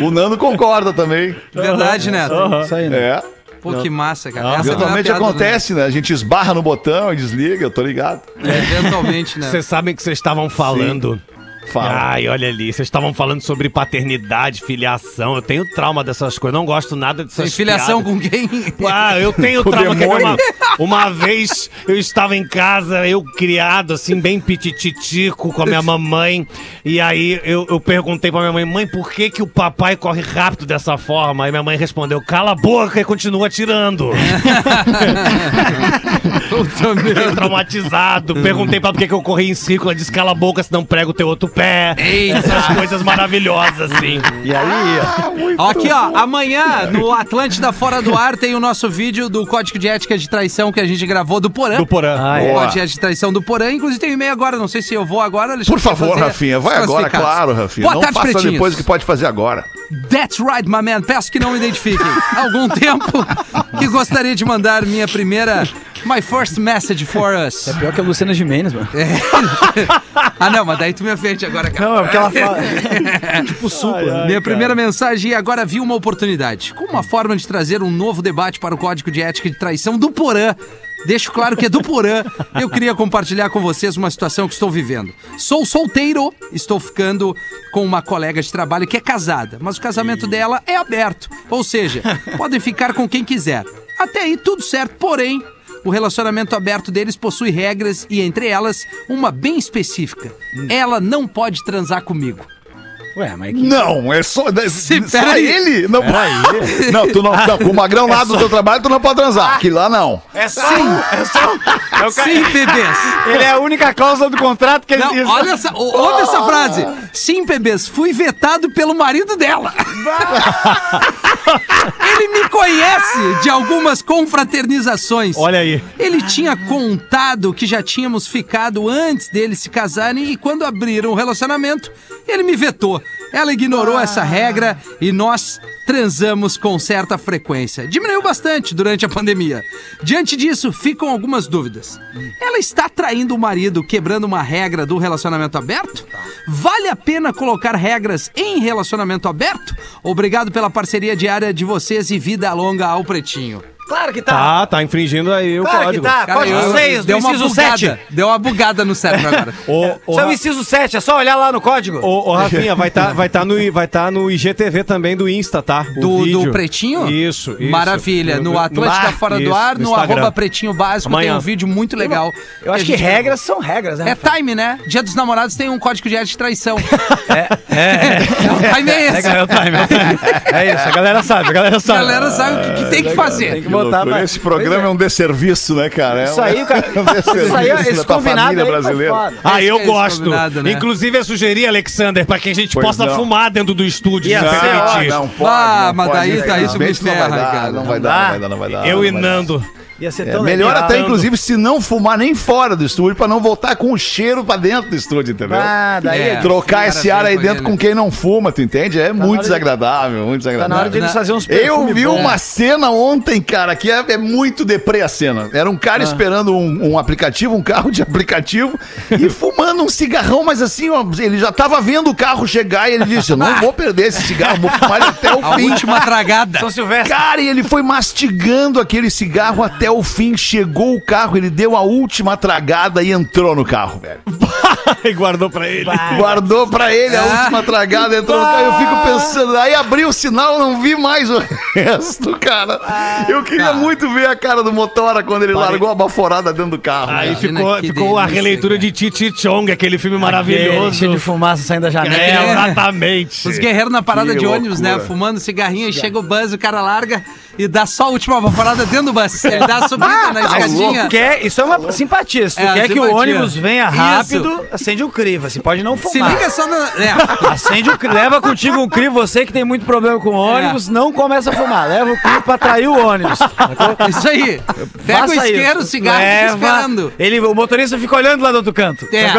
O Nando concorda também. Verdade, Neto. Isso aí, né? É. Pô, que massa, cara. Não é Eventualmente acontece, né? A gente esbarra no botão e desliga, eu tô ligado. Neto. Eventualmente, né? Vocês sabem que vocês estavam falando. Fala. Ai, olha ali, vocês estavam falando sobre paternidade, filiação. Eu tenho trauma dessas coisas, não gosto nada dessas Tem filiação piadas. com quem? Ah, eu tenho Com trauma. Uma, uma vez eu estava em casa, eu criado assim, bem pitititico com a minha mamãe. E aí eu, eu perguntei pra minha mãe, mãe, por que, que o papai corre rápido dessa forma? Aí minha mãe respondeu, cala a boca e continua atirando. Fiquei traumatizado. Perguntei pra por que que eu corri em círculo. Ela disse, cala a boca, senão prego o teu outro pé. Eita. Essas coisas maravilhosas, assim. E aí, Ó, Aqui, ó, amanhã no Atlântida Fora do Ar tem o nosso vídeo do Código de Ética de Traição que a gente gravou do Porã. Do Porã. Ah, O é. Código de Ética de Traição do Porã. Inclusive tem um e-mail agora, não sei se eu vou agora. Por favor, Rafinha, vai agora, claro, Rafinha. Boa Não tarde, faça pretinhos. depois o que pode fazer agora. That's right, my man. Peço que não me identifiquem. Há algum tempo que gostaria de mandar minha primeira... My first message for us. é pior que a Luciana Gimenez, mano. ah, não, mas daí tu me ofende agora, cara. Não, é porque ela fala. tipo suco. né? Minha primeira mensagem e agora vi uma oportunidade. Como uma forma de trazer um novo debate para o Código de Ética de Traição do Porã. Deixo claro que é do Porã. Eu queria compartilhar com vocês uma situação que estou vivendo. Sou solteiro, estou ficando com uma colega de trabalho que é casada, mas o casamento dela é aberto. Ou seja, podem ficar com quem quiser. Até aí tudo certo, porém, o relacionamento aberto deles possui regras e, entre elas, uma bem específica. Ela não pode transar comigo. Ué, mas que... Não, é só, Se- só ele. Não, não, tu não, não, com o magrão lá do teu trabalho, tu não pode transar. Aqui lá não. É só. É só. Sim, bebês. Ele é a única cláusula do contrato que ele Não, diz. olha essa, o- ouve essa frase. Sim, bebês, fui vetado pelo marido dela. Ele me conhece de algumas confraternizações. Olha aí. Ele tinha contado que já tínhamos ficado antes deles se casarem e quando abriram o relacionamento, ele me vetou. Ela ignorou essa regra e nós transamos com certa frequência. Diminuiu bastante durante a pandemia. Diante disso, ficam algumas dúvidas. Ela está traindo o marido, quebrando uma regra do relacionamento aberto? Vale a pena colocar regras em relacionamento aberto? Obrigado pela parceria diária de vocês e vida longa ao Pretinho. Claro que tá. Tá, tá infringindo aí o Claro que código. tá. Cara, Código eu- 6 do deu uma inciso bugada. 7. Deu uma bugada no cérebro agora. Isso é o inciso 7, é só olhar lá no código. ô, ô, Rafinha, vai estar vai tá no, vai tá no IGTV também do Insta, tá? O Do, vídeo. do Pretinho? Isso, isso. Maravilha. No, Atlântica Ah, Fora do isso, Ar, no, Instagram. arroba Pretinho Básico, Amanhã. tem um vídeo muito legal. Eu acho a que gente- regras são regras, né? É time, né? Dia dos namorados tem um código de ética de traição. É, é. o time é esse. É o time, é o time. É isso, a galera sabe, a galera A sabe. galera sabe o que, que tem que fazer. Tem que botar mais. Esse programa é. um desserviço, né, cara? É Isso aí, cara. é um Isso aí, esse pra combinado aí foi brasileira. foda. Ah, eu é gosto. né? Inclusive, eu sugeri, Alexander, pra que a gente Pois possa não. fumar dentro do estúdio. Permitir. ótimo. Não pode, Ah, não mas pode, daí- daí isso me não ferra, vai dar, cara. Não vai Não dar, não vai dar, não vai dar. Eu não e. Nando. Ia ser É, tão melhor legal. até, inclusive, se não fumar nem fora do estúdio, pra não voltar com o cheiro pra dentro do estúdio, entendeu? Ah, daí É. Trocar cara esse ar aí com dentro com quem não fuma, tu entende? É muito hora de- desagradável, muito Tá na hora de desagradável. eles fazerem uns Eu vi bom. uma cena ontem, cara, que é, é muito deprê a cena. Era um cara esperando um, um aplicativo, um carro de aplicativo, e fumando um cigarrão, mas assim, ó, ele já tava vendo o carro chegar e ele disse: Eu não vou perder esse cigarro, vou fumar ele até o A fim. última tragada. São Silvestre. Cara, e ele foi mastigando aquele cigarro até o fim. Chegou o carro, ele deu a última tragada e entrou no carro, velho. e guardou pra ele. Guardou pra ele a Ah. última tragada, entrou no carro. Eu fico pensando, aí abriu o sinal, não vi mais o resto, cara. Eu queria Cara. muito ver a cara do Motora quando ele largou a baforada dentro do carro. Aí Imagina ficou, que ficou a releitura cara. de Titi Chong, aquele filme Aquele maravilhoso. Cheio de fumaça saindo da janela. É, exatamente. Os guerreiros na parada Que de ônibus, né? loucura. Fumando cigarrinho, e chega o buzz, o cara larga e dá só a última vaporada dentro do bus. Ele dá a subida na escadinha. Quer, isso é uma simpatia. Se tu É, quer que simpatia. o ônibus venha Isso. Acende o crivo. Assim, pode não Se fumar. liga só na. É. Acende o crivo. Leva contigo um crivo. Você que tem muito problema com ônibus, É. não começa a fumar. Leva o crivo pra atrair o ônibus. Isso aí. Pega o Faça isqueiro, o isso. cigarro e fica Leva. esperando. Ele, o motorista fica olhando lá do outro canto. É.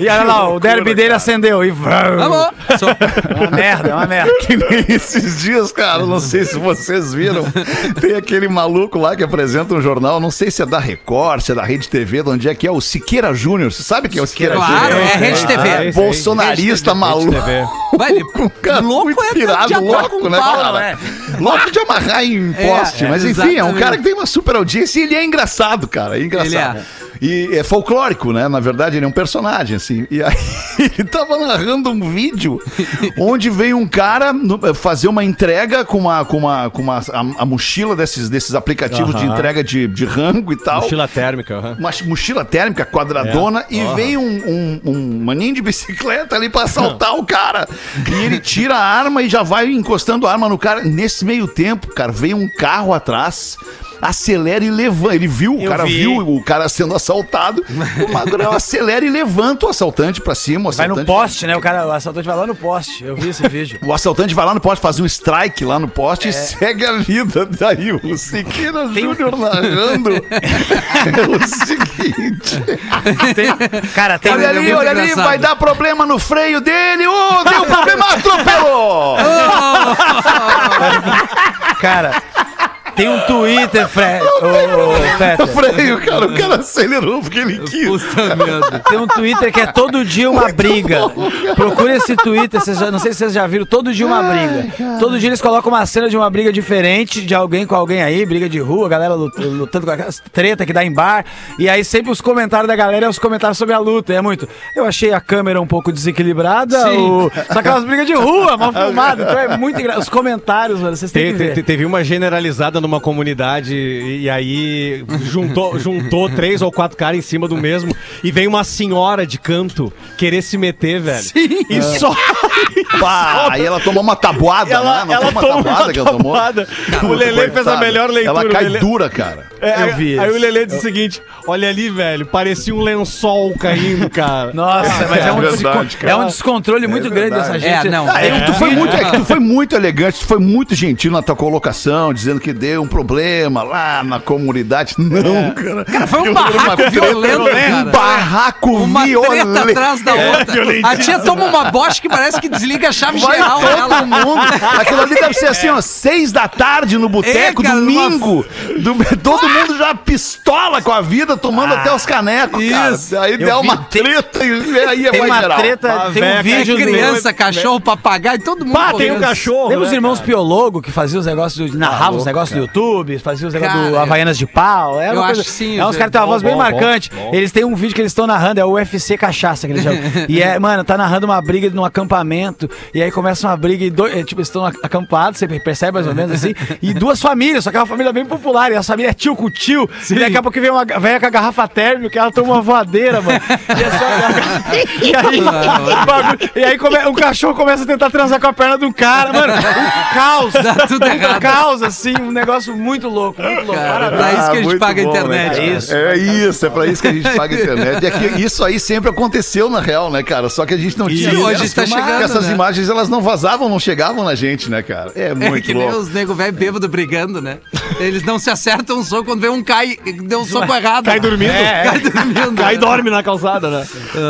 E olha lá, o derby dele acendeu. E Vamos! Só- É uma merda, é uma merda. Que nem esses dias, cara, não sei se vocês viram. Tem aquele maluco lá que apresenta um jornal, não sei se é da Record, se é da Rede TV, de onde é que é o Siqueira Júnior. Você sabe quem é o Siqueira Claro, é Rede TV. Ah. Bolsonarista maluco. Vai, ele- Um cara louco é pirado, louco, né, o Paulo, cara? é. Louco de amarrar em poste. É, mas enfim, é um cara que tem uma super audiência e ele é engraçado, cara. É engraçado. E é folclórico, né? Na verdade, ele é um personagem, assim. E aí ele tava narrando um vídeo onde veio um cara no- fazer uma entrega com uma, com uma, com uma a, a mochila desses, desses aplicativos de Aham. entrega de, de rango e tal Mochila térmica. aham. uma mochila térmica quadradona e vem um, um, um maninho de bicicleta ali pra assaltar o cara. E ele tira a arma e já vai encostando a arma no cara. Nesse meio tempo, cara, vem um carro atrás. Acelera e levanta. Ele viu, o cara vi. viu o cara sendo assaltado. O magrão acelera e levanta o assaltante pra cima. O Vai no assaltante, poste, né? O cara, o assaltante vai lá no poste. Eu vi esse vídeo. o assaltante vai lá no poste, fazer um strike lá no poste e segue a vida. Daí o Siqueira Júnior narrando é o seguinte. Tem- cara, tem Olha é ali, olha ali, engraçado. vai dar problema no freio dele. Ô, deu problema, atropelou! Cara, tem um Twitter, Fred. Ô, freio, cara, o cara acelerou porque ele quis. Puta merda. Tem um Twitter que é todo dia uma briga. Procure esse Twitter, vocês já- não sei se vocês já viram, todo dia uma briga. Todo dia eles colocam uma cena de uma briga diferente, de alguém com alguém aí, briga de rua, galera lut- lutando com aquelas treta que dá em bar. E aí sempre os comentários da galera é os comentários sobre a luta. É muito. Eu achei a câmera um pouco desequilibrada. Sim. O... Só aquelas brigas de rua, mal filmado. Então é muito engraçado. Os comentários, mano, vocês têm Te- que te- ver. te- teve uma generalizada numa comunidade e, aí juntou, juntou três ou quatro caras em cima do mesmo e veio uma senhora de canto querer se meter, velho. Sim. E só Pá, aí ela tomou uma tabuada, ela, né? Não ela foi uma tomou tabuada uma que ela tomou. tabuada. O Lelê fez a melhor leitura. Ela cai Lelê- dura, cara. É, Eu vi Aí o Lelê disse o seguinte: olha ali, velho, parecia um lençol caindo, cara. Nossa, mas é um, verdade, é um descontrole muito grande dessa verdade. gente. É, não. É que tu, É. foi muito, é que tu foi muito elegante, tu foi muito gentil na tua colocação, dizendo que deu um problema lá na comunidade. Não, cara. Cara, foi um barraco violento, cara. Um barraco Uma treta violento. atrás da outra. a tia toma uma bosta que parece que desliga a chave Vai geral todo dela. mundo. Aquilo ali deve ser assim, ó, seis da tarde no boteco, É, domingo. Do- todo mundo já pistola com a vida, tomando até os canecos, isso. cara. Aí Eu deu vi- uma treta e aí Tem vai uma geral. treta, Ah, tem um vídeo É criança, cachorro, papagaio, todo mundo. Pá, tem um cachorro. Lembra os né, irmãos? Piologo que faziam os negócios, do, narravam os negócios do YouTube, faziam os negócios do Havaianas de pau. Era eu uma acho coisa, que sim, É uns caras que têm uma Bom, voz bem bom, marcante. bom, bom. Eles têm um vídeo que eles estão narrando, é o UFC Cachaça que eles chamam. e é, mano, tá narrando uma briga num acampamento. E aí começa uma briga e dois, é, tipo, eles estão acampados, você percebe mais ou menos assim. e duas famílias, só que é uma família bem popular. E a família é tio com tio. E daqui a pouco vem uma velha com a garrafa térmica, ela toma uma voadeira, mano. E, é só- e aí, bagulho- e aí come- o cachorro começa a tentar transar com a perna do cara, mano. Um caos. Tudo um errado. caos, assim, um negócio muito louco, muito louco. Cara, Parabéns. pra isso que a gente muito paga a bom, né, internet. cara? É isso. É isso, é pra isso que a gente paga a internet. É que isso aí sempre aconteceu na real, né, cara? Só que a gente não tinha. hoje essas tá filmagens, chegando, Essas né? imagens elas não vazavam, não chegavam na gente, né, cara? É É muito que nem louco. os nego velho bêbado brigando, né? Eles não se acertam um soco quando vê um cai, deu um soco errado. Cai dormindo. Cai dormindo. Cai e dorme na calçada, né?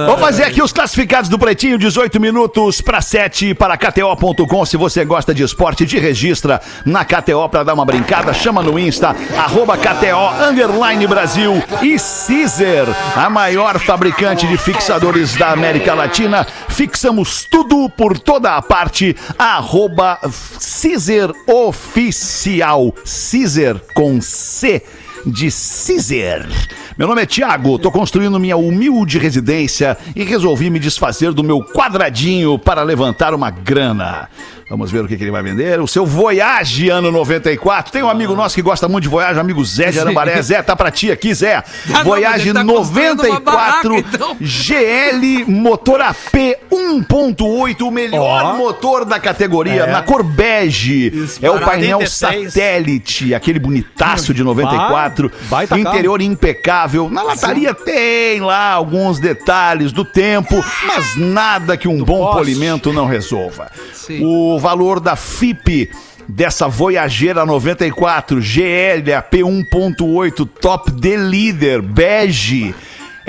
Vamos fazer aqui os classificados do Pretinho, 18 minutos para 7 para KTO.com. Se você gosta de esporte, te registra na KTO para dar uma brincada. Chama no Insta, arroba KTO, underline Brasil e Caesar, a maior fabricante de fixadores da América Latina. Fixamos tudo por toda a parte, arroba Caesar Oficial. Caesar com C de Caesar. Meu nome é Thiago, tô construindo minha humilde residência e resolvi me desfazer do meu quadradinho para levantar uma grana. Vamos ver o que, que ele vai vender. O seu Voyage ano 94. Tem um amigo nosso que gosta muito de Voyage, amigo Zé de Arambaré. Zé, tá pra ti aqui, Zé. não, Voyage tá construindo uma 94 barraca, então. GL motor AP 1.8, o melhor motor da categoria, na cor bege. É o painel 86. satélite, aquele bonitaço de 94. baita carro. interior impecável. Na lataria tem lá alguns detalhes do tempo, mas nada que um bom poste. polimento não resolva. Sim. O valor da FIP dessa Voyageira 94 GL AP 1.8 Top de Líder bege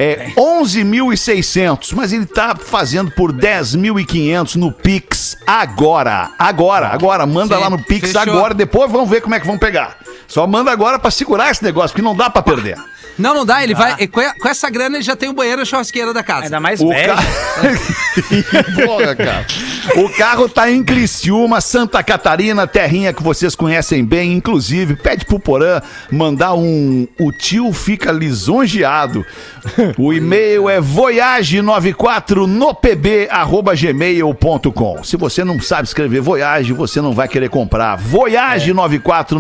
é 11.600, mas ele tá fazendo por 10.500 no Pix agora. Agora, agora. Manda Sim, lá no Pix fechou. agora, depois vamos ver como é que vão pegar. Só manda agora pra segurar esse negócio, porque não dá pra perder. Não, não dá. Ele vai. Com com essa grana ele já tem o banheiro e a churrasqueira da casa. Ainda mais O bege. carro. Porra, cara. O carro tá em Criciúma, Santa Catarina, terrinha que vocês conhecem bem. Inclusive, pede pro Porã mandar um. O tio fica lisonjeado. O e-mail é voyage94 no pb@gmail.com. Se você não sabe escrever Voyage, você não vai querer comprar. Voyage94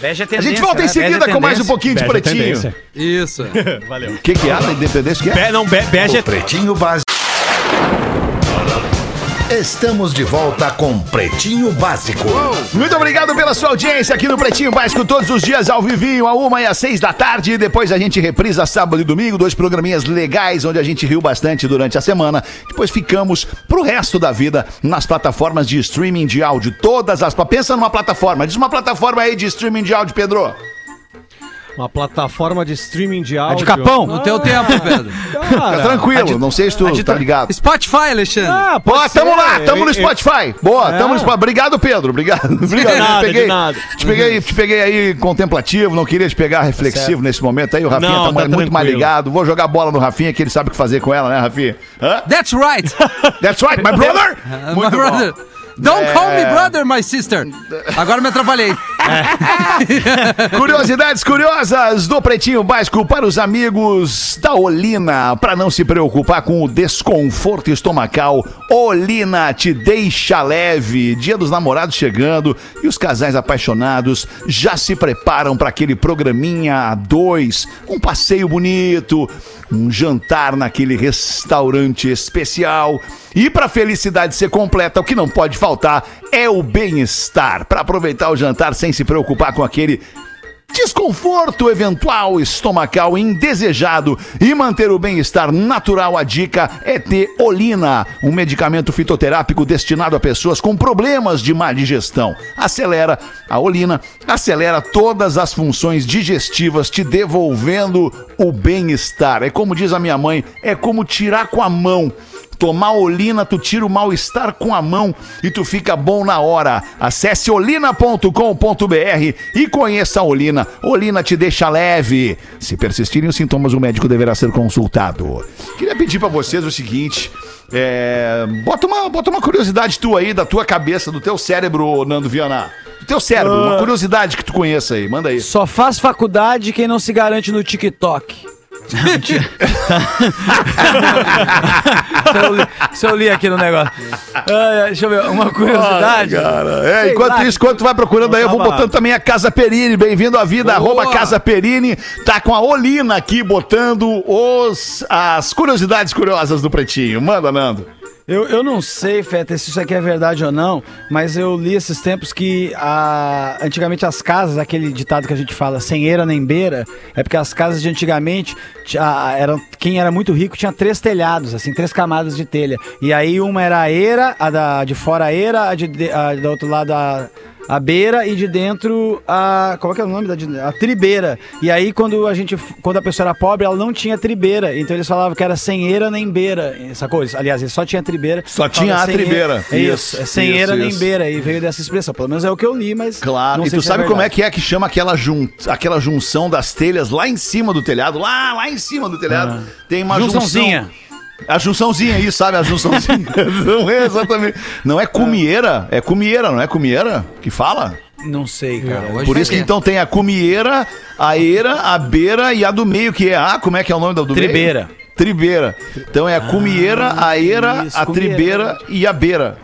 Bege é A gente volta em né? Bege é seguida com mais um pouquinho de é pretinho. tendência. Isso. O que, que é da independência? O que é? Be, não, be, é Pretinho Básico. Estamos de volta com Pretinho Básico. Muito obrigado pela sua audiência aqui no Pretinho Básico, todos os dias ao vivinho, a uma e às seis da tarde. Depois a gente reprisa sábado e domingo, dois programinhas legais onde a gente riu bastante durante a semana. Depois ficamos pro resto da vida nas plataformas de streaming de áudio. Todas as. Pensa numa plataforma, diz uma plataforma aí de streaming de áudio, Pedro. Uma plataforma de streaming de áudio. É de Capão? No teu tempo, Pedro. Fica Cara, tranquilo, não sei se tu tá ligado. Spotify, Alexandre. ah, pode tamo ser. lá, tamo no Spotify. Boa, tamo no Spotify. Obrigado, Pedro. Obrigado. Obrigado. Nada, Te peguei. Te peguei, te peguei aí contemplativo, não queria te pegar reflexivo nesse momento aí. O Rafinha Não, tá, tá muito mais tranquilo. ligado. Vou jogar bola no Rafinha, que ele sabe o que fazer com ela, né, Rafinha? Hã? That's right. That's right, my brother! my Muito brother. bom. Don't É. call me brother, my sister. Agora me atrapalhei. Curiosidades curiosas do Pretinho Básico para os amigos da Olina. Para não se preocupar com o desconforto estomacal, Olina te deixa leve. Dia dos namorados chegando e os casais apaixonados já se preparam para aquele programinha a dois, um passeio bonito, um jantar naquele restaurante especial. E para a felicidade ser completa, o que não pode faltar é o bem-estar. Para aproveitar o jantar sem se preocupar com aquele desconforto eventual estomacal indesejado e manter o bem-estar natural, a dica é ter Olina, um medicamento fitoterápico destinado a pessoas com problemas de má digestão. Acelera a Olina, acelera todas as funções digestivas, te devolvendo o bem-estar. É como diz a minha mãe, é como tirar com a mão. Tomar olina, tu tira o mal-estar com a mão e tu fica bom na hora. Acesse olina.com.br e conheça a Olina. Olina te deixa leve. Se persistirem os sintomas, o médico deverá ser consultado. Queria pedir pra vocês o seguinte. é, bota, uma, bota uma curiosidade tua aí, da tua cabeça, do teu cérebro, Nando Viana. Do teu cérebro, uma curiosidade que tu conheça aí. Manda aí. Só faz faculdade quem não se garante no TikTok. Se, eu li, se eu li aqui no negócio. Ai, deixa eu ver, uma curiosidade. Cara, é, enquanto lá. isso, enquanto tu vai procurando aí, eu vou tava- botando também a Casa Perini. Bem-vindo à vida, arroba Casa Perini. Tá com a Olina aqui botando os, as curiosidades curiosas do Pretinho. Manda, Nando. Eu, eu não sei, Feta, se isso aqui é verdade ou não, mas eu li esses tempos que a, antigamente as casas, aquele ditado que a gente fala, sem eira nem beira, é porque as casas de antigamente, tinha- eram, quem era muito rico tinha três telhados, assim, três camadas de telha. E aí uma era a eira, a da, de fora a eira, a, de- a do outro lado a, a beira e de dentro a. Qual é que é o nome da A tribeira. E aí, quando a gente. Quando a pessoa era pobre, ela não tinha tribeira. Então eles falavam que era sem eira nem beira. Sacou? Eles- Aliás, ele só tinha tribeira. Só tinha a tribeira. eira- É isso. É sem isso, eira nem isso. beira. E veio dessa expressão. Pelo menos é o que eu li, mas. Claro. E tu se sabe como é que é que chama aquela, jun... aquela junção das telhas lá em cima do telhado? Lá, lá em cima do telhado. Tem uma Junçãozinha. junção. A junçãozinha aí, sabe? A junçãozinha. não é exatamente. Não é cumieira. É cumieira, não é cumieira que fala? Não sei, cara. Hoje Por vai isso que ter. então tem a cumieira, a eira, a beira e a do meio, que é a. Como é que é o nome da do meio? Tribeira. Tribeira. Então é a cumieira, a era, isso, a cumieira. tribeira e a beira.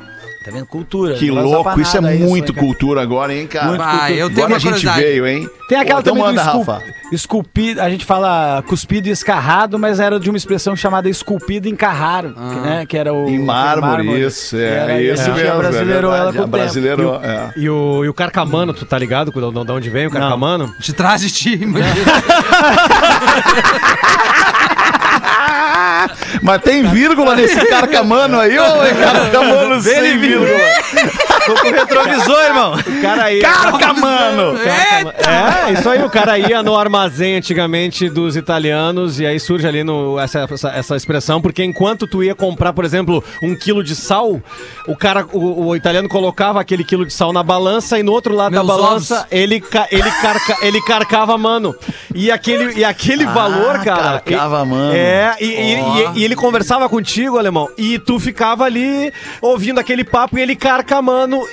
Tá vendo? Cultura. Que Não louco, isso é muito cara? cultura agora, hein, cara? Muito Ah, cultura. eu tenho Agora a gente veio, hein? Tem aquela Pô, então também manda, do Rafa. esculpido, a gente fala cuspido e escarrado, mas era de uma expressão chamada esculpido e encarrado, que, né, que era o... Em aquele mármore, isso, é, Era- isso gente mesmo. abrasileirou é ela com o tempo. abrasileirou, é. E o, e o carcamano, tu tá ligado de de onde vem o carcamano? De trás de ti, imagina. Mas tem vírgula nesse carcamano aí, ô carcamano sem vírgula. Tô com o retrovisor, irmão. O cara ia. Carcamano! É, isso aí, o cara ia no armazém antigamente dos italianos e aí surge ali no, essa, essa, essa expressão, porque enquanto tu ia comprar, por exemplo, um quilo de sal, o cara, o, o italiano colocava aquele quilo de sal na balança e no outro lado Meus da balança ovos. ele, ele, carca, ele carcava a mano. E aquele, e aquele valor, cara. Ah, carcava a mano. É, e, e- Ó. e- e ele conversava contigo, alemão, e tu ficava ali ouvindo aquele papo e ele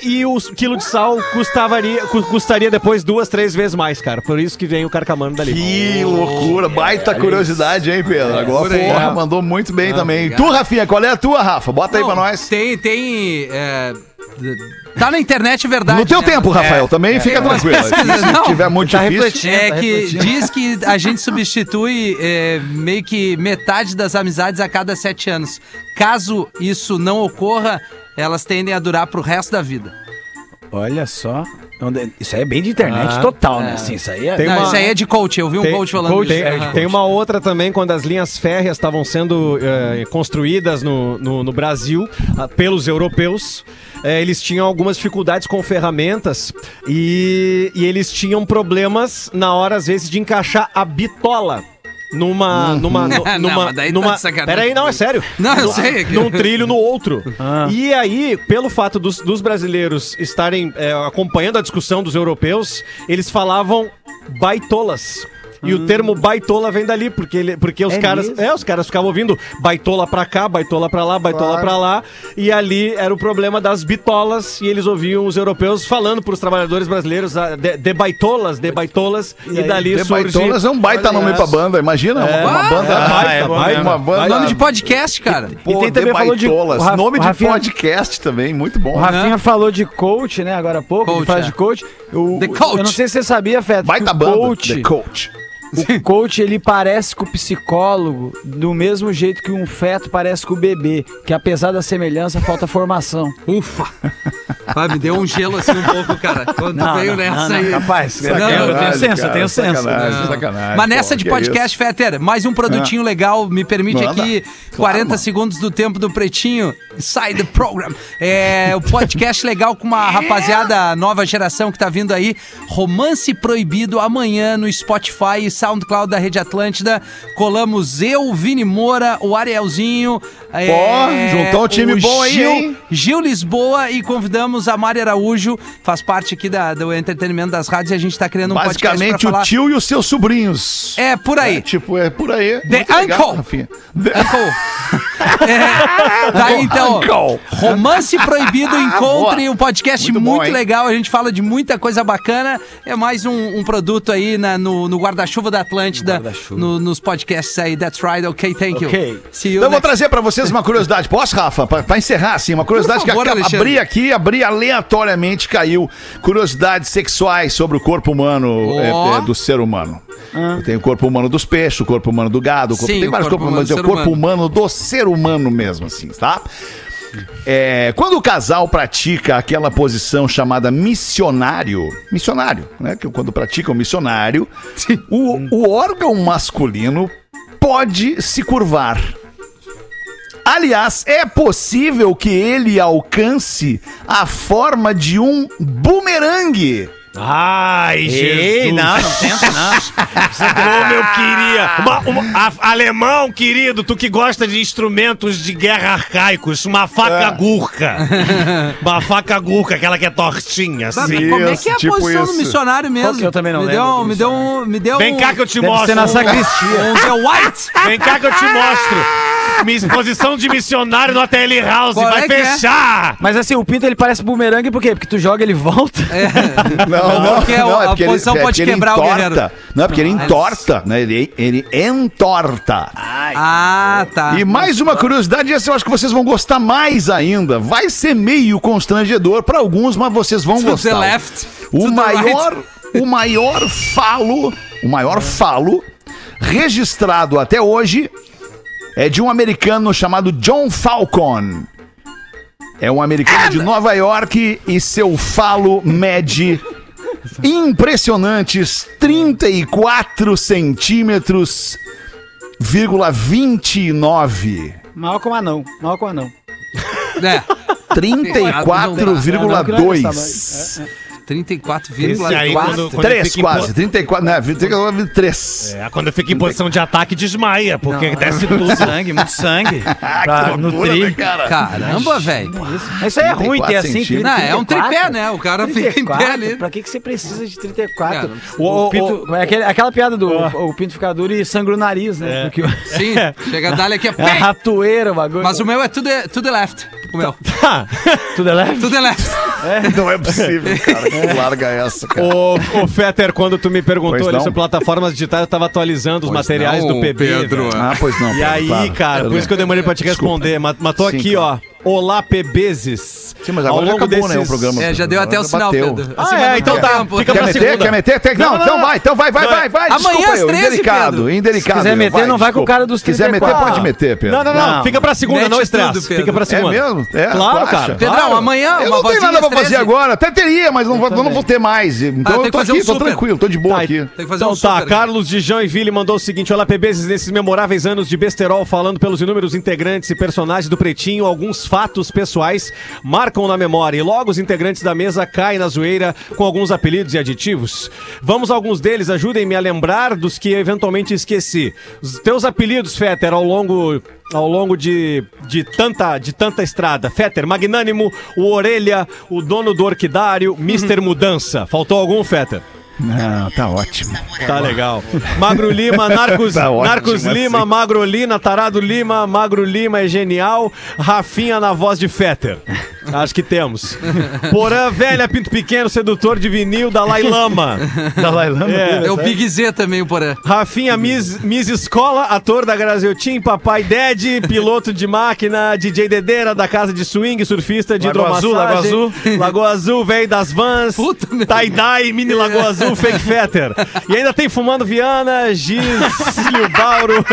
e o quilo de sal custaria, cu- custaria depois duas, três vezes mais, cara. Por isso que vem o carcamano dali. Que loucura, baita curiosidade, hein, Pedro? Agora, porra, mandou muito bem também. Tu, Rafinha, qual é a tua, Rafa? Bota aí pra nós. Tem, tem. é, tá na internet, é verdade. No teu né? tempo, Rafael, também fica umas tranquilo. Se não. tiver muito Tá difícil. refletindo. É tá que refletindo. diz que a gente substitui é, meio que metade das amizades a cada sete anos. Caso isso não ocorra, elas tendem a durar pro resto da vida. Olha só. Isso aí é bem de internet Ah, total, né? Assim, isso aí é... Não, uma- isso aí é de coach. Eu vi um Tem- coach falando coach, isso. tem, Aham. tem uma outra também, quando as linhas férreas estavam sendo eh, construídas no, no, no Brasil ah, pelos europeus. eh, eles tinham algumas dificuldades com ferramentas e, e eles tinham problemas na hora, às vezes, de encaixar a bitola. Numa. numa, nu- Não, numa, mas daí tá numa sacanagem. Peraí, não, é sério. Não, eu sei, é que- Num trilho no outro. E aí, pelo fato dos, dos brasileiros estarem eh, acompanhando a discussão dos europeus, eles falavam baitolas. E o termo baitola vem dali, porque, ele, porque os É caras. mesmo? É, os caras ficavam ouvindo baitola pra cá, baitola pra lá, baitola pra lá. E ali era o problema das bitolas. E eles ouviam os europeus falando pros trabalhadores brasileiros ah, de, de baitolas, de baitolas. E, dali The surge. Baitolas é um baita nome pra banda, imagina. uma- uma Ah, banda. é, baita, é, baita, é, uma é. banda. Nome de podcast, cara. Pô, E tem The também falou de- Baitolas. o Raf- Nome o de Rafinha- podcast também, muito bom. O Rafinha falou de coach, né, agora há pouco, Coach, de frase é. de coach. O, The coach. Eu não sei se você sabia, Feto, Baita que o banda. coach, The Coach. O coach, ele parece com o psicólogo do mesmo jeito que um feto parece com o bebê, que apesar da semelhança, falta formação. Ufa. Vai, me deu um gelo assim um pouco, cara. Quando tu veio nessa aí. capaz. Não, eu tenho senso, eu tenho senso. Sacanagem, Não. sacanagem. Mas nessa pô, de que podcast, Fetter, mais um produtinho legal. Me permite Manda. aqui Claro, 40 mano. segundos do tempo do Pretinho. Sai do program. É o podcast legal com uma rapaziada nova geração que tá vindo aí. Romance Proibido amanhã no Spotify SoundCloud da Rede Atlântida. Colamos eu, Vini Moura, o Arielzinho. é, Pô, juntou um time bom aí, Gil, hein? Gil Lisboa e convidamos a Mari Araújo. Faz parte aqui da, do entretenimento das rádios e a gente tá criando um podcast Basicamente o tio e os seus sobrinhos. É, por aí. É, tipo, é por aí. The Muito legal, Uncle. Rafinha. The- Uncle. É, tá aí, então. Uncle. Romance Proibido, encontre um podcast Muito muito, bom, legal. A gente fala de muita coisa bacana. É mais um, um produto aí na- no, no guarda-chuva da Atlântida, Guarda-chuva. no- nos podcasts aí. That's right, ok, thank you. Ok. See you Então eu vou trazer pra vocês uma curiosidade. Posso, Rafa? Pra, pra encerrar, assim, uma curiosidade favor, que acaba- Alexandre. abri aqui, abri aleatoriamente, caiu. Curiosidades sexuais sobre o corpo humano Ó. é, é, do ser humano. Tem o corpo humano dos peixes, o corpo humano do gado, o corpo, Sim, tem o vários corpo corpos humanos, humano é o corpo humano. humano do ser humano mesmo, assim, tá? É, quando o casal pratica aquela posição chamada missionário, missionário, né? Que quando pratica o missionário, o, o órgão masculino pode se curvar. Aliás, é possível que ele alcance a forma de um bumerangue. Ai, Ei, não, não tenta, não. Como eu queria! Uma- uma- a- alemão, querido, tu que gosta de instrumentos de guerra arcaicos, uma faca gurca. uma faca gurca, aquela que é tortinha, Sabe, assim. como é que é a tipo posição isso. do missionário mesmo? Qual que eu também não me lembro deu, me deu um, me deu Vem um- cá que eu te Deve mostro. ser na Um- sacristia. um The White. Vem cá que eu te mostro. Minha exposição de missionário no ATL House Qual vai é que é? fechar! Mas assim, o pinto ele parece bumerangue por quê? Porque tu joga ele volta. Não, não, porque não, a é porque posição ele, é pode porque ele quebrar o entorta. guerreiro. Não, é porque ele entorta, né? Ele, ele entorta. Ah, tá. E mais uma curiosidade, essa eu acho que vocês vão gostar mais ainda. Vai ser meio constrangedor para alguns, mas vocês vão To the gostar. left. O to the maior, right. o maior falo, o maior falo registrado até hoje é de um americano chamado John Falcon. É um americano de Nova York e seu falo mede impressionantes 34 centímetros, vírgula 29. Mal com anão. Mal com anão. É, 34,2. 34,4. quando, quando 3 fica em quase, po- 34, né? 3. É, quando fica em posição de ataque, desmaia, porque desce tudo. Sangue, muito sangue. pra nutrir. Caramba, velho. Mas isso aí é ruim ter 34 assim, centímetros. Não, é um 34. tripé, né? O cara fica em pé 34? ali. Pra que, que você precisa de 34? Cara, o, pinto, é aquele- aquela piada do o pinto ficar duro e sangra o nariz, né? Porque o- Sim, chega a dar aqui, é é a ratoeira o bagulho. Mas o meu é to the, to the left. O meu. Tá. Tudo é leve? To the left. Não é possível, cara. que Larga essa, cara. Ô, ô Fetter, quando tu me perguntou Pois ali não. sobre plataformas digitais, eu tava atualizando os Pois materiais não, do PB. Pedro. velho. Ah, pois não. E Pedro, aí, claro. cara, por isso que eu demorei pra te responder. Tô Sim, aqui, claro. ó. Olá, PBzes. Sim, mas agora já acabou, né, o programa. É, já deu até o sinal, bateu. Pedro. Ah, Assim, é, mas não então tem tá. Fica Quer meter? segunda. Quer meter? Quer- Não, Não, não, então vai, então vai, vai, Não, vai, vai. amanhã Desculpa às eu, 13, indelicado, Pedro. indelicado. Se quiser meter, não vai com o cara dos Se quiser meter, 34. pode meter, Pedro. Não, não, não, Não. Fica pra segunda, Mete não. Pedro. Fica pra É segunda. mesmo? É, Claro, acha? cara. Pedrão, Claro. amanhã, Eu não tenho nada pra fazer 13. agora. Até teria, mas não vou, não vou ter mais. Então tem eu tô aqui, tô tranquilo, tô de boa Tá, aqui. Tem que fazer Então tá. Carlos de Joinville mandou o seguinte: Olá, PBs, nesses memoráveis anos de besterol, falando pelos inúmeros integrantes e personagens do Pretinho, alguns fatos pessoais marcam na memória e logo os integrantes da mesa caem na zoeira com alguns apelidos e aditivos. Vamos a alguns deles, ajudem-me a lembrar dos que eventualmente esqueci. Os teus apelidos, Fetter, ao longo ao longo de, de, tanta, de tanta estrada. Fetter, Magnânimo, o Orelha, o dono do Orquidário, Mister Mudança. Faltou algum, Fetter? Não, tá ótimo. Tá legal. Magro Lima, Narcos, Tá ótimo, Narcos assim. Lima, Magro Lina, Tarado Lima, Magro Lima é genial. Rafinha na voz de Fetter. Acho que temos. Porã Velha, Pinto Pequeno, sedutor de vinil, Dalai Lama. Dalai Lama. É. É o Big Z também, o Porã. Rafinha Miss, Miss Escola, ator da Graziotin, Papai Ded, piloto de máquina, DJ Dedeira da casa de swing, surfista de Lagoa Azul. Lagoa Azul. Lagoa Azul, velho das vans. Puta. Tie-dye, mini Lagoa Azul, fake fetter. E ainda tem Fumando Viana, Giz, Cílio Bauro,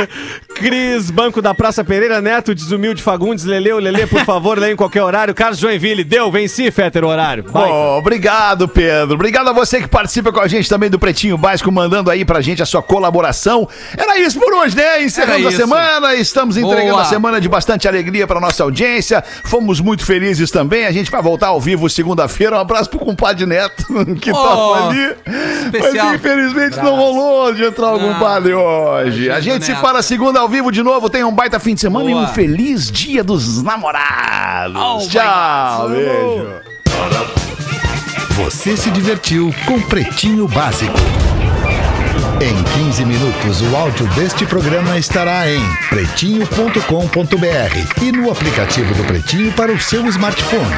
Cris, Banco da Praça Pereira, Neto, Desumilde Fagundes, Leleu, Lele, por favor, leia em qualquer horário. Carlos Joinville, deu, venci, Fetter, o horário. Bom, obrigado, Pedro. Obrigado a você que participa com a gente também do Pretinho Básico, mandando aí pra gente a sua colaboração. Era isso por hoje, né? Encerramos a semana, estamos entregando Boa. a semana de bastante alegria pra nossa audiência. Fomos muito felizes também. A gente vai voltar ao vivo segunda-feira. Um abraço pro compadre Neto, que Oh, ali. especial. Mas infelizmente não rolou de entrar o compadre hoje. A gente se Neto. fala segunda ao vivo de novo. Tenha um baita fim de semana e Boa. um feliz dia dos namorados. Oh, my Tchau, beijo. Você se divertiu com Pretinho Básico. Em 15 minutos, o áudio deste programa estará em pretinho.com.br e no aplicativo do Pretinho para o seu smartphone.